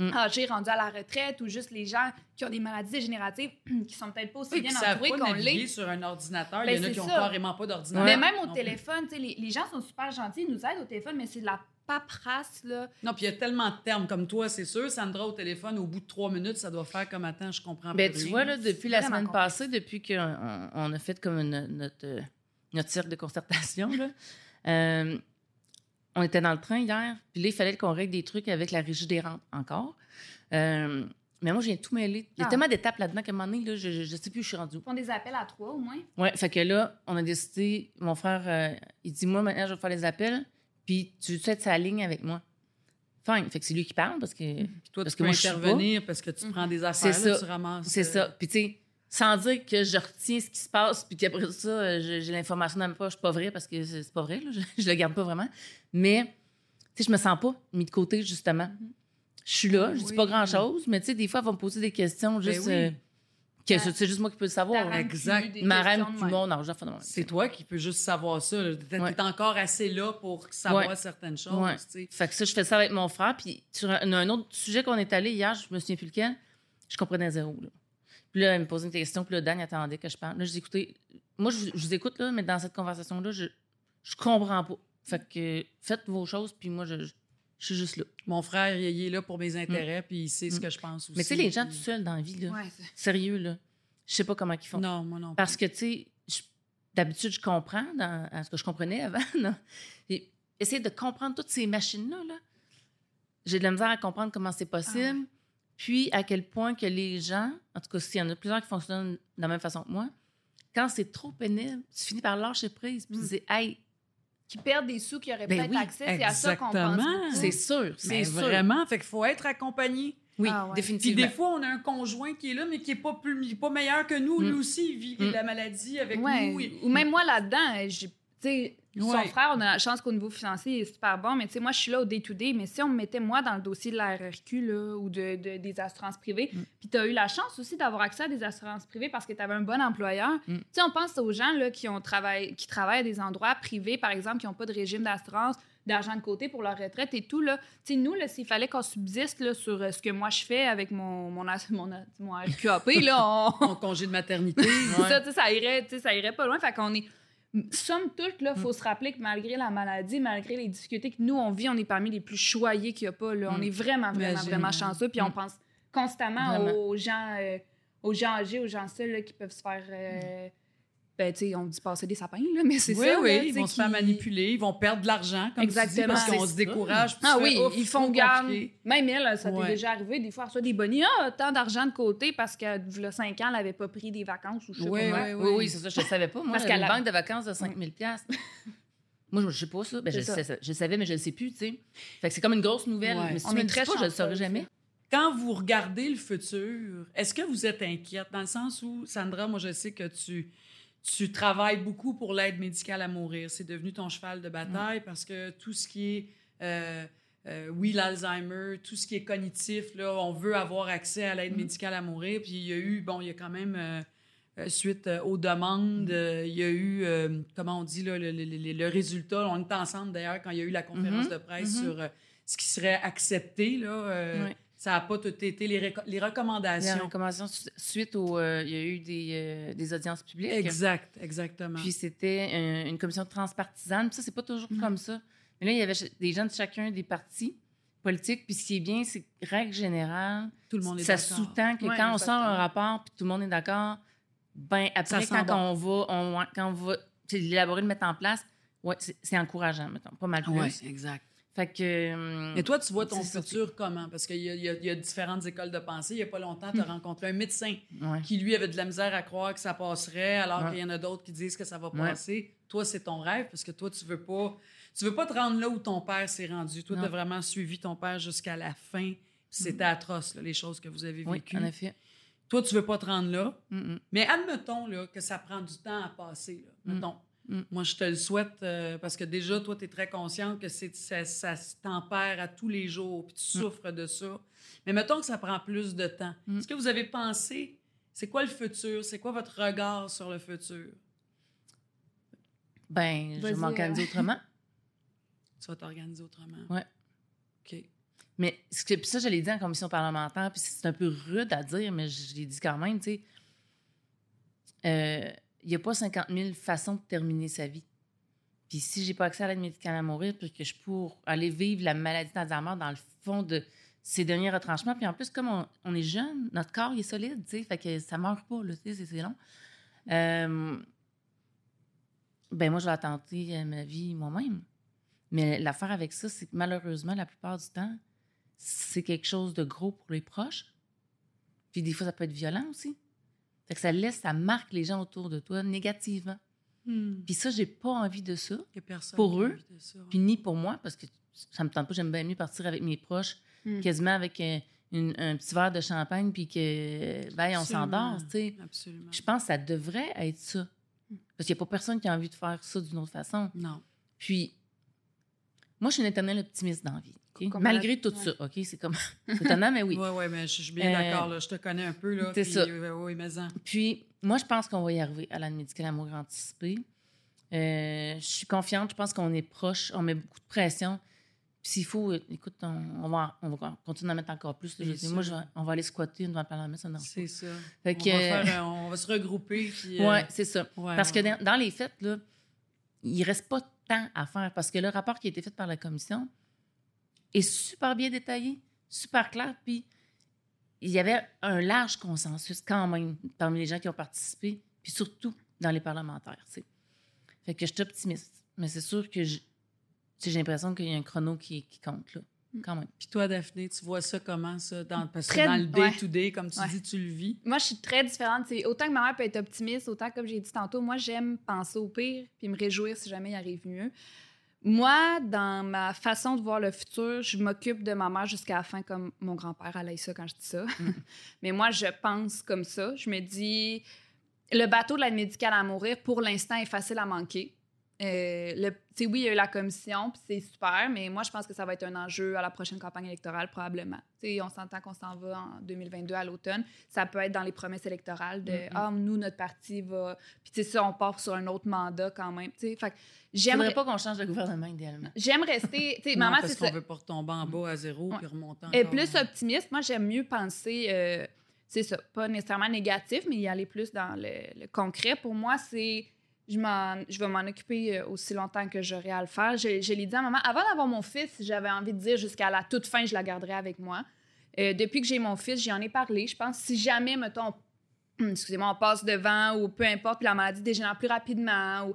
Mm. âgés, rendus à la retraite, ou juste les gens qui ont des maladies dégénératives qui sont peut-être pas aussi Oui, bien entourés qu'on l'est. sur un ordinateur. Ben, Il y en a qui ont ça. carrément pas d'ordinateur. Mais même au téléphone, tu sais, les, les gens sont super gentils, ils nous aident au téléphone, mais c'est de la paperasse, là. Non, puis il y a tellement de termes comme toi, c'est sûr. Sandra, au téléphone, au bout de trois minutes, ça doit faire comme attends, je comprends Ben, plus tu vois, là, depuis la semaine complexe. passée, depuis qu'on on- a fait comme une- notre, euh, notre cercle de concertation, là, euh, on était dans le train hier, puis là, il fallait qu'on règle des trucs avec la régie des rentes encore. Euh, mais moi, j'ai tout mêlé. Il y a Ah. tellement d'étapes là-dedans qu'à un moment donné, là, je ne sais plus où je suis rendue. Ils font des appels à trois, au moins. Ouais, fait que là, on a décidé, mon frère, euh, il dit, moi, maintenant, je vais faire les appels, puis tu veux être sa ligne avec moi? Fine. Fait que c'est lui qui parle parce que Puis toi, Parce tu que peux moi, je suis intervenir parce que tu Mhm. prends des affaires, là, ça. tu ramasses. C'est euh, ça. Puis, tu sais, sans dire que je retiens ce qui se passe, puis qu'après ça, euh, j'ai l'information dans ma poche, pas vrai, parce que c'est pas vrai, là, je, je le garde pas vraiment. Mais, tu sais, je me sens pas mis de côté, justement. Je suis là, je dis Oui. pas grand-chose, mais tu sais, des fois, elle va me poser des questions juste... oui. euh, que c'est juste moi qui peux le savoir. Exact. Ma reine, questions de puis même. mon âge, enfin, non, C'est toi qui peux juste savoir ça. T'es Ouais. t'es encore assez là pour savoir Ouais. certaines choses. Ouais. tu sais. Fait que ça, je fais ça avec mon frère. Puis sur un, un autre sujet qu'on est allé hier, je me souviens plus lequel, je comprenais zéro. Là. Puis là, elle me posait une question, puis là, Dan il attendait que je parle. Là, je dis, écoutez, moi, je, vous- je vous écoute, là, mais dans cette conversation-là, je, je comprends pas. Fait que faites vos choses, puis moi, je, je, je suis juste là. Mon frère, il est là pour mes intérêts, puis il sait ce Mm. que je pense aussi. Mais tu sais, les gens puis- tout seuls dans la vie, là, Ouais, sérieux, là, je sais pas comment ils font. Non, moi non. Parce que, tu sais, d'habitude, je comprends dans, à ce que je comprenais avant. non? Et essayer de comprendre toutes ces machines-là, là, j'ai de la misère à comprendre comment c'est possible. Puis, à quel point que les gens, en tout cas, s'il y en a plusieurs qui fonctionnent de la même façon que moi, quand c'est trop pénible, tu finis par lâcher prise. Puis, Mm. tu dis, hey, Qui perdent des sous qui auraient Ben peut-être oui, accès, c'est à ça qu'on pense. c'est sûr, c'est Mais sûr. vraiment, fait qu'il faut être accompagné. Oui, Ah ouais. Puis définitivement. des fois, on a un conjoint qui est là, mais qui est pas plus, pas meilleur que nous. Lui Mm. aussi, il vit Mm. la maladie avec Ouais. nous. et- Ou même moi là-dedans, j'ai- tu sais, son Ouais. frère, on a la chance qu'au niveau financier, il est super bon, mais tu sais, moi, je suis là au day-to-day, mais si on me mettait moi dans le dossier de la RRQ là, ou de, de- des assurances privées, Mm. puis tu as eu la chance aussi d'avoir accès à des assurances privées parce que tu avais un bon employeur, Mm. tu sais, on pense aux gens là, qui, ont qui travaillent à des endroits privés, par exemple, qui n'ont pas de régime d'assurance, d'argent de côté pour leur retraite et tout. Là. Tu sais, nous, là, s'il fallait qu'on subsiste là, sur euh, ce que moi je fais avec mon, mon, mon, mon RQAP, là, on, En congé de maternité. Ouais. ça, ça irait, tu sais, ça irait pas loin. Fait qu'on est. Somme toute, là, Mm. faut se rappeler que malgré la maladie, malgré les difficultés que nous, on vit, on est parmi les plus choyés qu'il n'y a pas. Là. On Mm. est vraiment, vraiment, Imagine. vraiment chanceux. Puis on Mm. pense constamment Vraiment. aux gens, euh, aux gens âgés, aux gens seuls là, qui peuvent se faire. euh, ben, tu sais, on dit passer des sapins, là, mais c'est oui, ça. oui, là, ils vont se faire manipuler, ils vont perdre de l'argent, comme Exactement. tu dis, parce qu'on se ça. décourage. puis Ah oui, fais, Ouf, ils font garde. Même elle, ça t'est déjà arrivé. Des fois, elle reçoit des bonnets. Ah, tant d'argent de côté parce que, le 5 ans, elle n'avait pas pris des vacances ou je sais Ouais, pas ouais, Oui, oui, c'est ça, je ne savais pas. Moi, Parce Parce qu'elle une a- banque de vacances de 5 000 Moi, je ne sais pas ça. Ben, je, ça. sais ça. je le savais, mais je ne le sais plus, tu sais. Fait que c'est comme une grosse nouvelle. Ouais. Mais si On tu me le dis pas, je ne le saurais jamais. Quand vous regardez le futur, est-ce que vous êtes inquiète? Dans le sens où, Sandra, moi, je sais que tu, tu travailles beaucoup pour l'aide médicale à mourir. C'est devenu ton cheval de bataille parce que tout ce qui est, euh, euh, oui, l'Alzheimer, tout ce qui est cognitif, là, on veut avoir accès à l'aide médicale à mourir. Puis il y a eu, bon, il y a quand même, euh, suite aux demandes, euh, il y a eu, comment on dit, là, le, le- le- le résultat. On était ensemble, d'ailleurs, quand il y a eu la conférence Mhm. de presse Mhm. sur ce qui serait accepté, là. Ouais. Ça n'a pas tout été les, réco- les Les recommandations. recommandations su- suite au. euh, il y a eu des, euh, des audiences publiques. Exact, exactement. Puis c'était un- une commission transpartisane. Puis ça, c'est pas toujours Mhm. comme ça. Mais là, il y avait des gens de chacun des partis politiques. Puis ce qui est bien, c'est que, règle générale, tout le monde est ça sous-tend que Ouais, quand on sort un rapport puis tout le monde est d'accord, ben après, Ça quand bon. on va, on, quand on va l'élaborer, le mettre en place, ouais, c'est c'est encourageant, mettons, pas mal plus. Oui, exact. Fait que. hum, Et toi, tu vois ton futur comment? Parce qu'il y, y a- il y a différentes écoles de pensée. Il n'y a pas longtemps, tu as rencontré un médecin ouais. qui, lui, avait de la misère à croire que ça passerait, alors Ouais. qu'il y en a d'autres qui disent que ça va Ouais. passer. Toi, c'est ton rêve, parce que toi, tu veux pas... Tu veux pas te rendre là où ton père s'est rendu. Toi, tu as vraiment suivi ton père jusqu'à la fin. C'était atroce, là, les choses que vous avez Oui, vécues. en effet. Toi, tu veux pas te rendre là. Hum, hum. Mais admettons là, que ça prend du temps à passer. là. Mm. Mettons. Mm. Moi, je te le souhaite euh, parce que déjà, toi, tu es très consciente que c'est, ça, ça se tempère à tous les jours, puis tu Mm. souffres de ça. Mais mettons que ça prend plus de temps. Mm. Est-ce que vous avez pensé, c'est quoi le futur? C'est quoi votre regard sur le futur? Ben, je m'organiser euh. autrement. Tu vas t'organiser autrement. Ouais. OK. Mais ce que- puis ça, je l'ai dit en commission parlementaire, puis c'est un peu rude à dire, mais je l'ai dit quand même, tu sais. Euh, Il n'y a pas 50 000 façons de terminer sa vie. Puis si j'ai pas accès à l'aide médicale à mourir, puis que je pour aller vivre la maladie d'Alzheimer dans le fond de ces derniers retranchements, puis en plus, comme on, est jeune, notre corps il est solide, tu sais, fait que ça meurt pas, là, tu sais, c'est- c'est long. Euh, ben moi, je vais tenter euh, ma vie moi-même. Mais l'affaire avec ça, c'est que malheureusement, la plupart du temps, c'est quelque chose de gros pour les proches. Puis des fois, ça peut être violent aussi. Fait que ça laisse, ça marque les gens autour de toi négativement. Il Puis ça, j'ai pas envie de ça. y a personne Pour eux, envie de ça. Puis ni pour moi, parce que ça me tente pas. J'aime bien mieux partir avec mes proches, Mm. quasiment avec euh, une- un petit verre de champagne, puis que, ben, on s'endort, tu sais. Absolument. Je pense que ça devrait être ça. Parce qu'il n'y a pas personne qui a envie de faire ça d'une autre façon. Non. Puis, Moi, je suis une éternelle optimiste dans la vie. Malgré tout ouais. ça, OK? C'est comme... c'est étonnant, mais oui. Oui, oui, mais je suis bien Euh, d'accord. là. Je te connais un peu. là. c'est ça. euh, oui, mais en. Puis, moi, je pense qu'on va y arriver à l'aide médicale à mourir anticipée. Euh, je suis confiante. Je pense qu'on est proche. On met beaucoup de pression. Puis s'il faut, écoute, on, on va, on va continuer à mettre encore plus. là. Je dis, moi, je vais- on va aller squatter devant le Parlement. Ça. C'est ça. Fait on, que, va faire, un- on va se regrouper. Puis, Ouais, c'est ça. ouais, Parce que dans, dans les faits, là, il reste pas tant à faire parce que le rapport qui a été fait par la commission est super bien détaillé, super clair, puis il y avait un large consensus quand même parmi les gens qui ont participé, puis surtout dans les parlementaires. tu sais. Fait que je suis optimiste, mais c'est sûr que j'ai l'impression qu'il y a un chrono qui, qui compte là, quand même. Puis toi, Daphné, tu vois ça comment, ça? Dans, parce que Très- dans le ouais. day-to-day, comme tu Ouais. dis, tu le vis? Moi, je suis très différente. C'est autant que ma mère peut être optimiste, autant comme j'ai dit tantôt, moi, j'aime penser au pire puis me réjouir si jamais il arrive mieux. Moi, dans ma façon de voir le futur, je m'occupe de ma mère jusqu'à la fin, comme mon grand-père allait ça quand je dis ça. Mais moi, je pense comme ça. Je me dis, le bateau de l'aide médicale à mourir, pour l'instant, est facile à manquer. Euh, le- oui, il y a eu la commission, puis c'est super, mais moi, je pense que ça va être un enjeu à la prochaine campagne électorale, probablement. On s'entend qu'on s'en va en 2022 à l'automne. Ça peut être dans les promesses électorales de. Ah, nous, notre parti va. Puis, tu sais, ça, on part sur un autre mandat quand même. Tu sais, J'aimerais pas qu'on change de gouvernement idéalement. J'aime rester. Tu sais, Non, maman, parce c'est qu'on ça. veut pas retomber en bas à zéro Ouais. puis remonter Et plus optimiste, moi, j'aime mieux penser, euh, c'est ça, pas nécessairement négatif, mais y aller plus dans le, le concret. Pour moi, c'est, je, je vais m'en occuper euh, aussi longtemps que j'aurai à le faire. Je, l'ai dit à maman, avant d'avoir mon fils, j'avais envie de dire jusqu'à la toute fin, je la garderai avec moi. Euh, depuis que j'ai mon fils, j'y en ai parlé. Je pense si jamais, mettons, excusez-moi, on passe devant ou peu importe, puis la maladie dégénère plus rapidement ou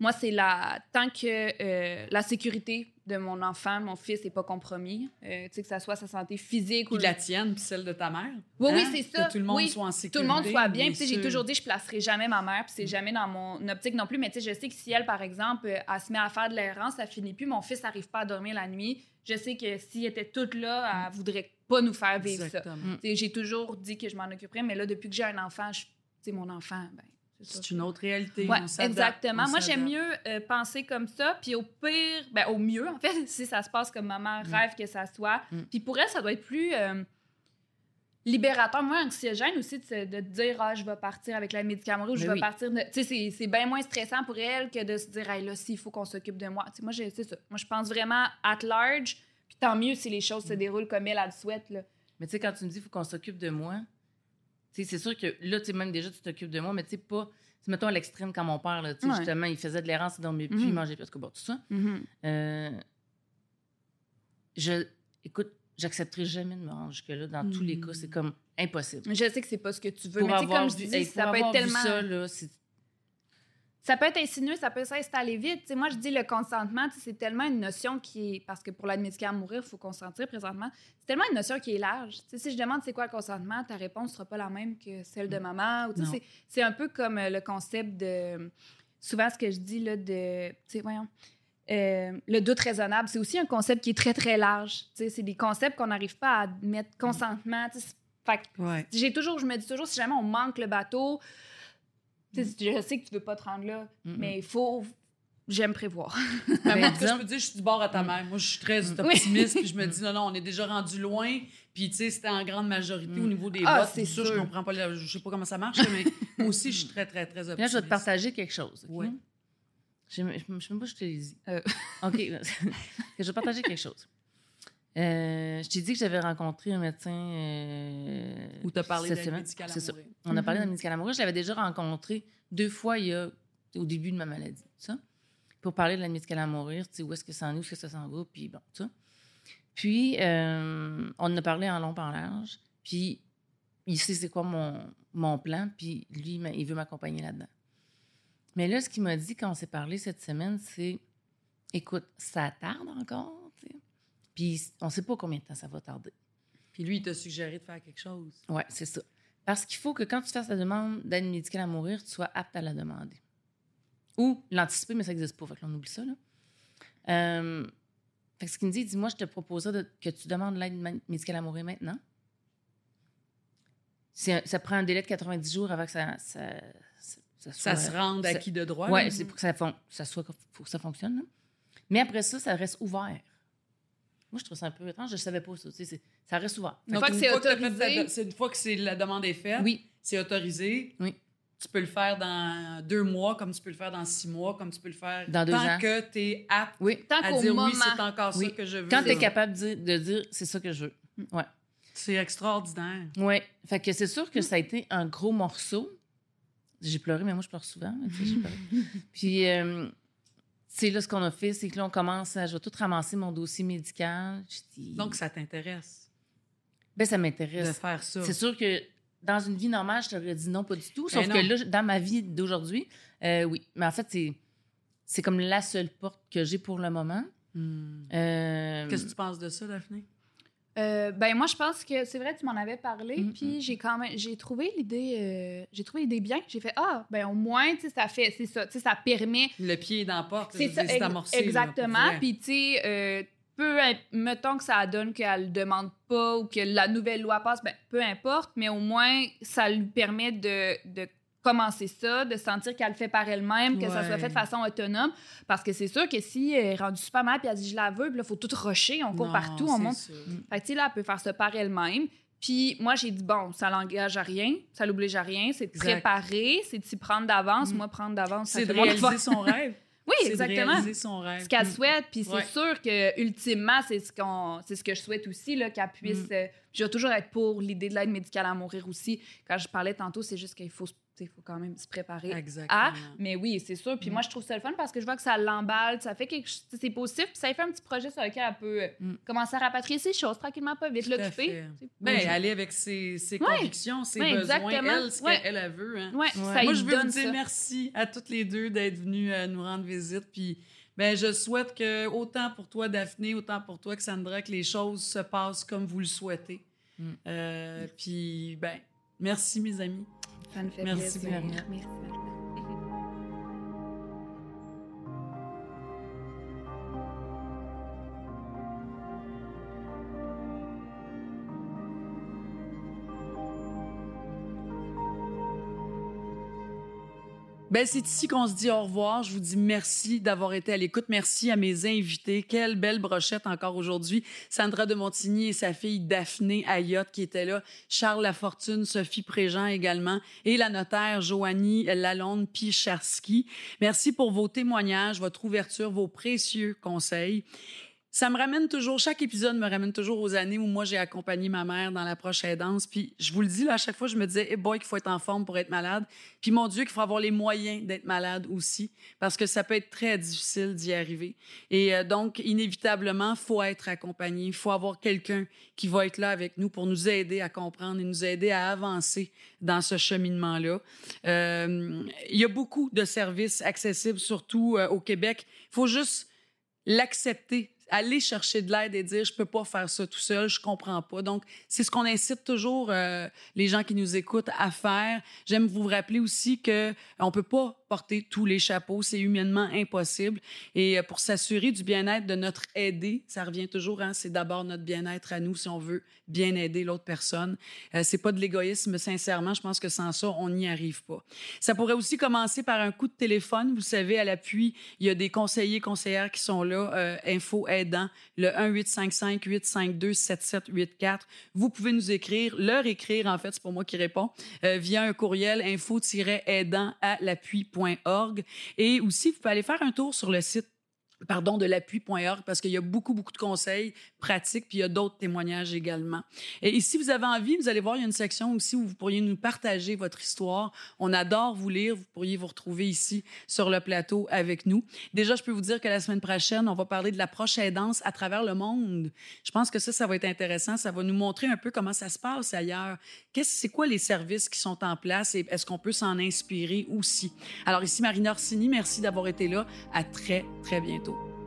moi, c'est la tant que euh, la sécurité de mon enfant, mon fils, n'est pas compromis, euh, tu sais, que ça soit sa santé physique ou la tienne, puis celle de ta mère. Oui, oui, Hein? c'est ça. Que tout le monde Oui, soit en tout sécurité. le monde soit bien. Puis, tu sais, j'ai toujours dit, je placerai jamais ma mère, puis c'est jamais dans mon optique non plus. Mais tu sais, je sais que si elle, par exemple, euh, elle se met à faire de l'errance, ça finit plus. Mon fils n'arrive pas à dormir la nuit. Je sais que s'il était toute là, elle voudrait pas nous faire vivre ça. Exactement. Sais, J'ai toujours dit que je m'en occuperais, mais là, depuis que j'ai un enfant, je- tu sais, mon enfant, ben, c'est une autre réalité. Ouais, on s'adapte, exactement. on Moi, j'aime mieux euh, penser comme ça, puis au pire, ben, au mieux, en fait, si ça se passe comme maman rêve que ça soit. Mm. Puis pour elle, ça doit être plus euh, libérateur, moins anxiogène aussi de, de te dire, ah, je vais partir avec la médicament ou je vais oui. partir. de- Tu sais, c'est- c'est bien moins stressant pour elle que de se dire, hey, là, s'il faut qu'on s'occupe de moi. Tu sais, moi, j'ai- c'est ça. Moi, je pense vraiment at large, puis tant mieux si les choses se déroulent comme elle, elle le souhaite. Là. Mais tu sais, quand tu me dis faut qu'on s'occupe de moi, c'est sûr que là, tu sais, même déjà, tu t'occupes de moi, mais tu sais, pas. c'est mettons à l'extrême quand mon père, là, Ouais. justement, il faisait de l'errance, il dormait plus, Mhm. il mangeait plus, en tout cas, bon, tout ça. Euh, je, écoute, j'accepterai jamais de me rendre jusque-là. Dans tous les cas, c'est comme impossible. Je sais que c'est pas ce que tu veux, Pour mais avoir comme je vu- dis, hey, ça peut être tellement... ça, là, Ça peut être insinué, ça peut s'installer vite. Moi, je dis le consentement, c'est tellement une notion qui est. Parce que pour l'aide médicale à mourir, il faut consentir présentement. C'est tellement une notion qui est large. Si je demande c'est quoi le consentement, ta réponse ne sera pas la même que celle de maman. Sais, Non. c'est- un peu comme euh, le concept de. Souvent, ce que je dis, là, de. Voyons. euh, le doute raisonnable, c'est aussi un concept qui est très, très large. C'est des concepts qu'on n'arrive pas à mettre consentement. sais, c'est- Fait Ouais. j'ai toujours, je me dis toujours, si jamais on manque le bateau, je sais que tu veux pas te rendre là, mais il faut. J'aime prévoir. Mais moi, Ben, en tout cas, je peux te dire, je suis du bord à ta mère. Moi, je suis très optimiste, puis je me dis, non, non, on est déjà rendu loin. Puis, tu sais, c'était en grande majorité au niveau des Ah, votes. c'est ça, je sûr. comprends pas, je sais pas comment ça marche, mais moi aussi, je suis très, très, très optimiste. Là, je vais te partager quelque chose. Ouais. Je je sais même pas si je te l'ai dit. Euh. OK. je vais partager quelque chose. Euh, je t'ai dit que j'avais rencontré un médecin. euh, Ou t'as parlé médicale à C'est ça. On a parlé Mhm. d'un médical amoureux. Je l'avais déjà rencontré deux fois il y a, au début de ma maladie. Ça. Pour parler de la sais, où est-ce que ça en est, où est-ce que ça s'en va, puis bon, ça. Puis, euh, on en a parlé en long, par large. Puis, il sait c'est quoi mon, mon plan, puis lui, il veut m'accompagner là-dedans. Mais là, ce qu'il m'a dit quand on s'est parlé cette semaine, c'est écoute, ça tarde encore. Puis, on ne sait pas combien de temps ça va tarder. Puis lui, il t'a suggéré de faire quelque chose. Oui, c'est ça. Parce qu'il faut que quand tu fasses la demande d'aide médicale à mourir, tu sois apte à la demander. Ou l'anticiper, mais ça n'existe pas. Fait que là, on oublie ça. Là. Euh, fait que ce qu'il me dit, il dit Moi, je te proposais de- que tu demandes l'aide médicale à mourir maintenant. Un- ça prend un délai de 90 jours avant que ça, ça, ça, Ça se rende ça- acquis de droit. Oui, c'est pour que ça, fon- ça soit, faut que ça fonctionne. là. Mais après ça, ça reste ouvert. Moi, je trouve ça un peu étrange. Je ne savais pas ça. Ça reste ouvert. Une fois que c'est autorisé- une fois que c'est- la demande est faite, Oui. c'est autorisé. Oui. Tu peux le faire dans deux mois, comme tu peux le faire dans six mois, comme tu peux le faire Dans deux tant ans. que tu es apte Oui. Tant à qu'au dire moment. oui, c'est encore Oui. ça que je veux. Quand tu es capable de dire, de dire c'est ça que je veux. Ouais. C'est extraordinaire. Oui. Fait que c'est sûr que ça a été un gros morceau. J'ai pleuré, mais moi, je pleure souvent. mais tu sais, j'ai pleuré. Puis, euh, c'est là, ce qu'on a fait, c'est que là, on commence à. Je vais tout ramasser mon dossier médical. Donc, ça t'intéresse? Ben, ça de m'intéresse. faire ça. C'est sûr que dans une vie normale, je t'aurais dit non, pas du tout. Sauf Ben que non. là, dans ma vie d'aujourd'hui, euh, oui. Mais en fait, c'est, c'est comme la seule porte que j'ai pour le moment. Hmm. Euh, Qu'est-ce que tu penses de ça, Daphné? Euh, ben moi je pense que c'est vrai tu m'en avais parlé Mm, puis j'ai quand même j'ai trouvé l'idée euh, j'ai trouvé l'idée bien. J'ai fait ah ben au moins tu sais ça fait c'est ça tu sais ça permet Le pied dans la porte, c'est ça ex- amorcé. exactement. puis tu sais euh, peu mettons que ça donne qu'elle le demande pas ou que la nouvelle loi passe ben peu importe mais au moins ça lui permet de, de commencer ça de sentir qu'elle le fait par elle-même que ça soit fait de façon autonome parce que c'est sûr que si elle est rendue super mal puis elle dit je la veux puis là faut tout rusher on court Non, partout on monte sûr. fait que, là, elle peut faire ça par elle-même. Puis moi, j'ai dit, bon, ça l'engage à rien, ça l'oblige à rien, c'est de préparer, c'est de s'y prendre d'avance. Mm. Moi, prendre d'avance, ça C'est fait de réaliser son rêve. Oui, C'est de exactement. réaliser son rêve. Ce qu'elle Mm. souhaite, puis c'est sûr que ultimement, c'est ce qu'on, c'est ce que je souhaite aussi, là, qu'elle puisse. Mm. euh, je vais toujours être pour l'idée de l'aide médicale à mourir aussi. Quand je parlais tantôt, c'est juste qu'il faut, il faut quand même se préparer Exactement. à. Mais oui, c'est sûr. Puis Mm. moi, je trouve ça le fun parce que je vois que ça l'emballe, ça fait quelque chose, c'est positif, puis ça lui fait un petit projet sur lequel elle peut euh, Mm. commencer à rapatrier ses choses tranquillement, pas vite, l'occuper. Ben, je- aller avec ses, ses Ouais. convictions, ses Ouais, besoins, exactement. elle, ce Ouais. qu'elle elle veut. Hein. Ouais, Ouais. ça Moi, je veux vous dire ça. merci à toutes les deux d'être venues euh, nous rendre visite. Puis, ben, je souhaite que, autant pour toi, Daphné, autant pour toi, Cassandra, que les choses se passent comme vous le souhaitez. Mm. Euh, puis, ben, merci, mes amis. Ça me fait Merci, plaisir. Merci. Ben, c'est ici qu'on se dit au revoir. Je vous dis merci d'avoir été à l'écoute. Merci à mes invités. Quelle belle brochette encore aujourd'hui. Sandra de Montigny et sa fille Daphné Ayotte qui étaient là. Charles Lafortune, Sophie Préjean également et la notaire Joanie Lalonde Picharski. Merci pour vos témoignages, votre ouverture, vos précieux conseils. Ça me ramène toujours, chaque épisode me ramène toujours aux années où moi j'ai accompagné ma mère dans l'approche aidance. Puis je vous le dis, à chaque fois, je me disais, hey boy, qu'il faut être en forme pour être malade. Puis mon Dieu, qu'il faut avoir les moyens d'être malade aussi, parce que ça peut être très difficile d'y arriver. Et euh, donc, inévitablement, faut être accompagné. Il faut avoir quelqu'un qui va être là avec nous pour nous aider à comprendre et nous aider à avancer dans ce cheminement-là. Euh, il y a beaucoup de services accessibles, surtout euh, au Québec. Il faut juste l'accepter, aller chercher de l'aide et dire je peux pas faire ça tout seul, je comprends pas. Donc c'est ce qu'on incite toujours euh, les gens qui nous écoutent à faire. J'aime vous rappeler aussi que on peut pas porter tous les chapeaux, c'est humainement impossible et euh, pour s'assurer du bien-être de notre aidé, ça revient toujours hein, c'est d'abord notre bien-être à nous si on veut bien aider l'autre personne. Euh, c'est pas de l'égoïsme sincèrement, je pense que sans ça on n'y arrive pas. Ça pourrait aussi commencer par un coup de téléphone, vous savez à l'appui, il y a des conseillers conseillères qui sont là euh, info le 1 855 852 7784. Vous pouvez nous écrire, leur écrire en fait, c'est pas moi qui réponds, euh, via un courriel info-aidant à l'appui.org et aussi vous pouvez aller faire un tour sur le site pardon, de l'appui.org parce qu'il y a beaucoup, beaucoup de conseils pratiques, puis il y a d'autres témoignages également. Et, et si vous avez envie, vous allez voir, il y a une section aussi où vous pourriez nous partager votre histoire. On adore vous lire. Vous pourriez vous retrouver ici sur le plateau avec nous. Déjà, je peux vous dire que la semaine prochaine, on va parler de la prochaine danse à travers le monde. Je pense que ça, ça va être intéressant. Ça va nous montrer un peu comment ça se passe ailleurs. Qu'est-ce, c'est quoi les services qui sont en place et est-ce qu'on peut s'en inspirer aussi? Alors ici, Marina Orsini, merci d'avoir été là. À très, très bientôt bientôt.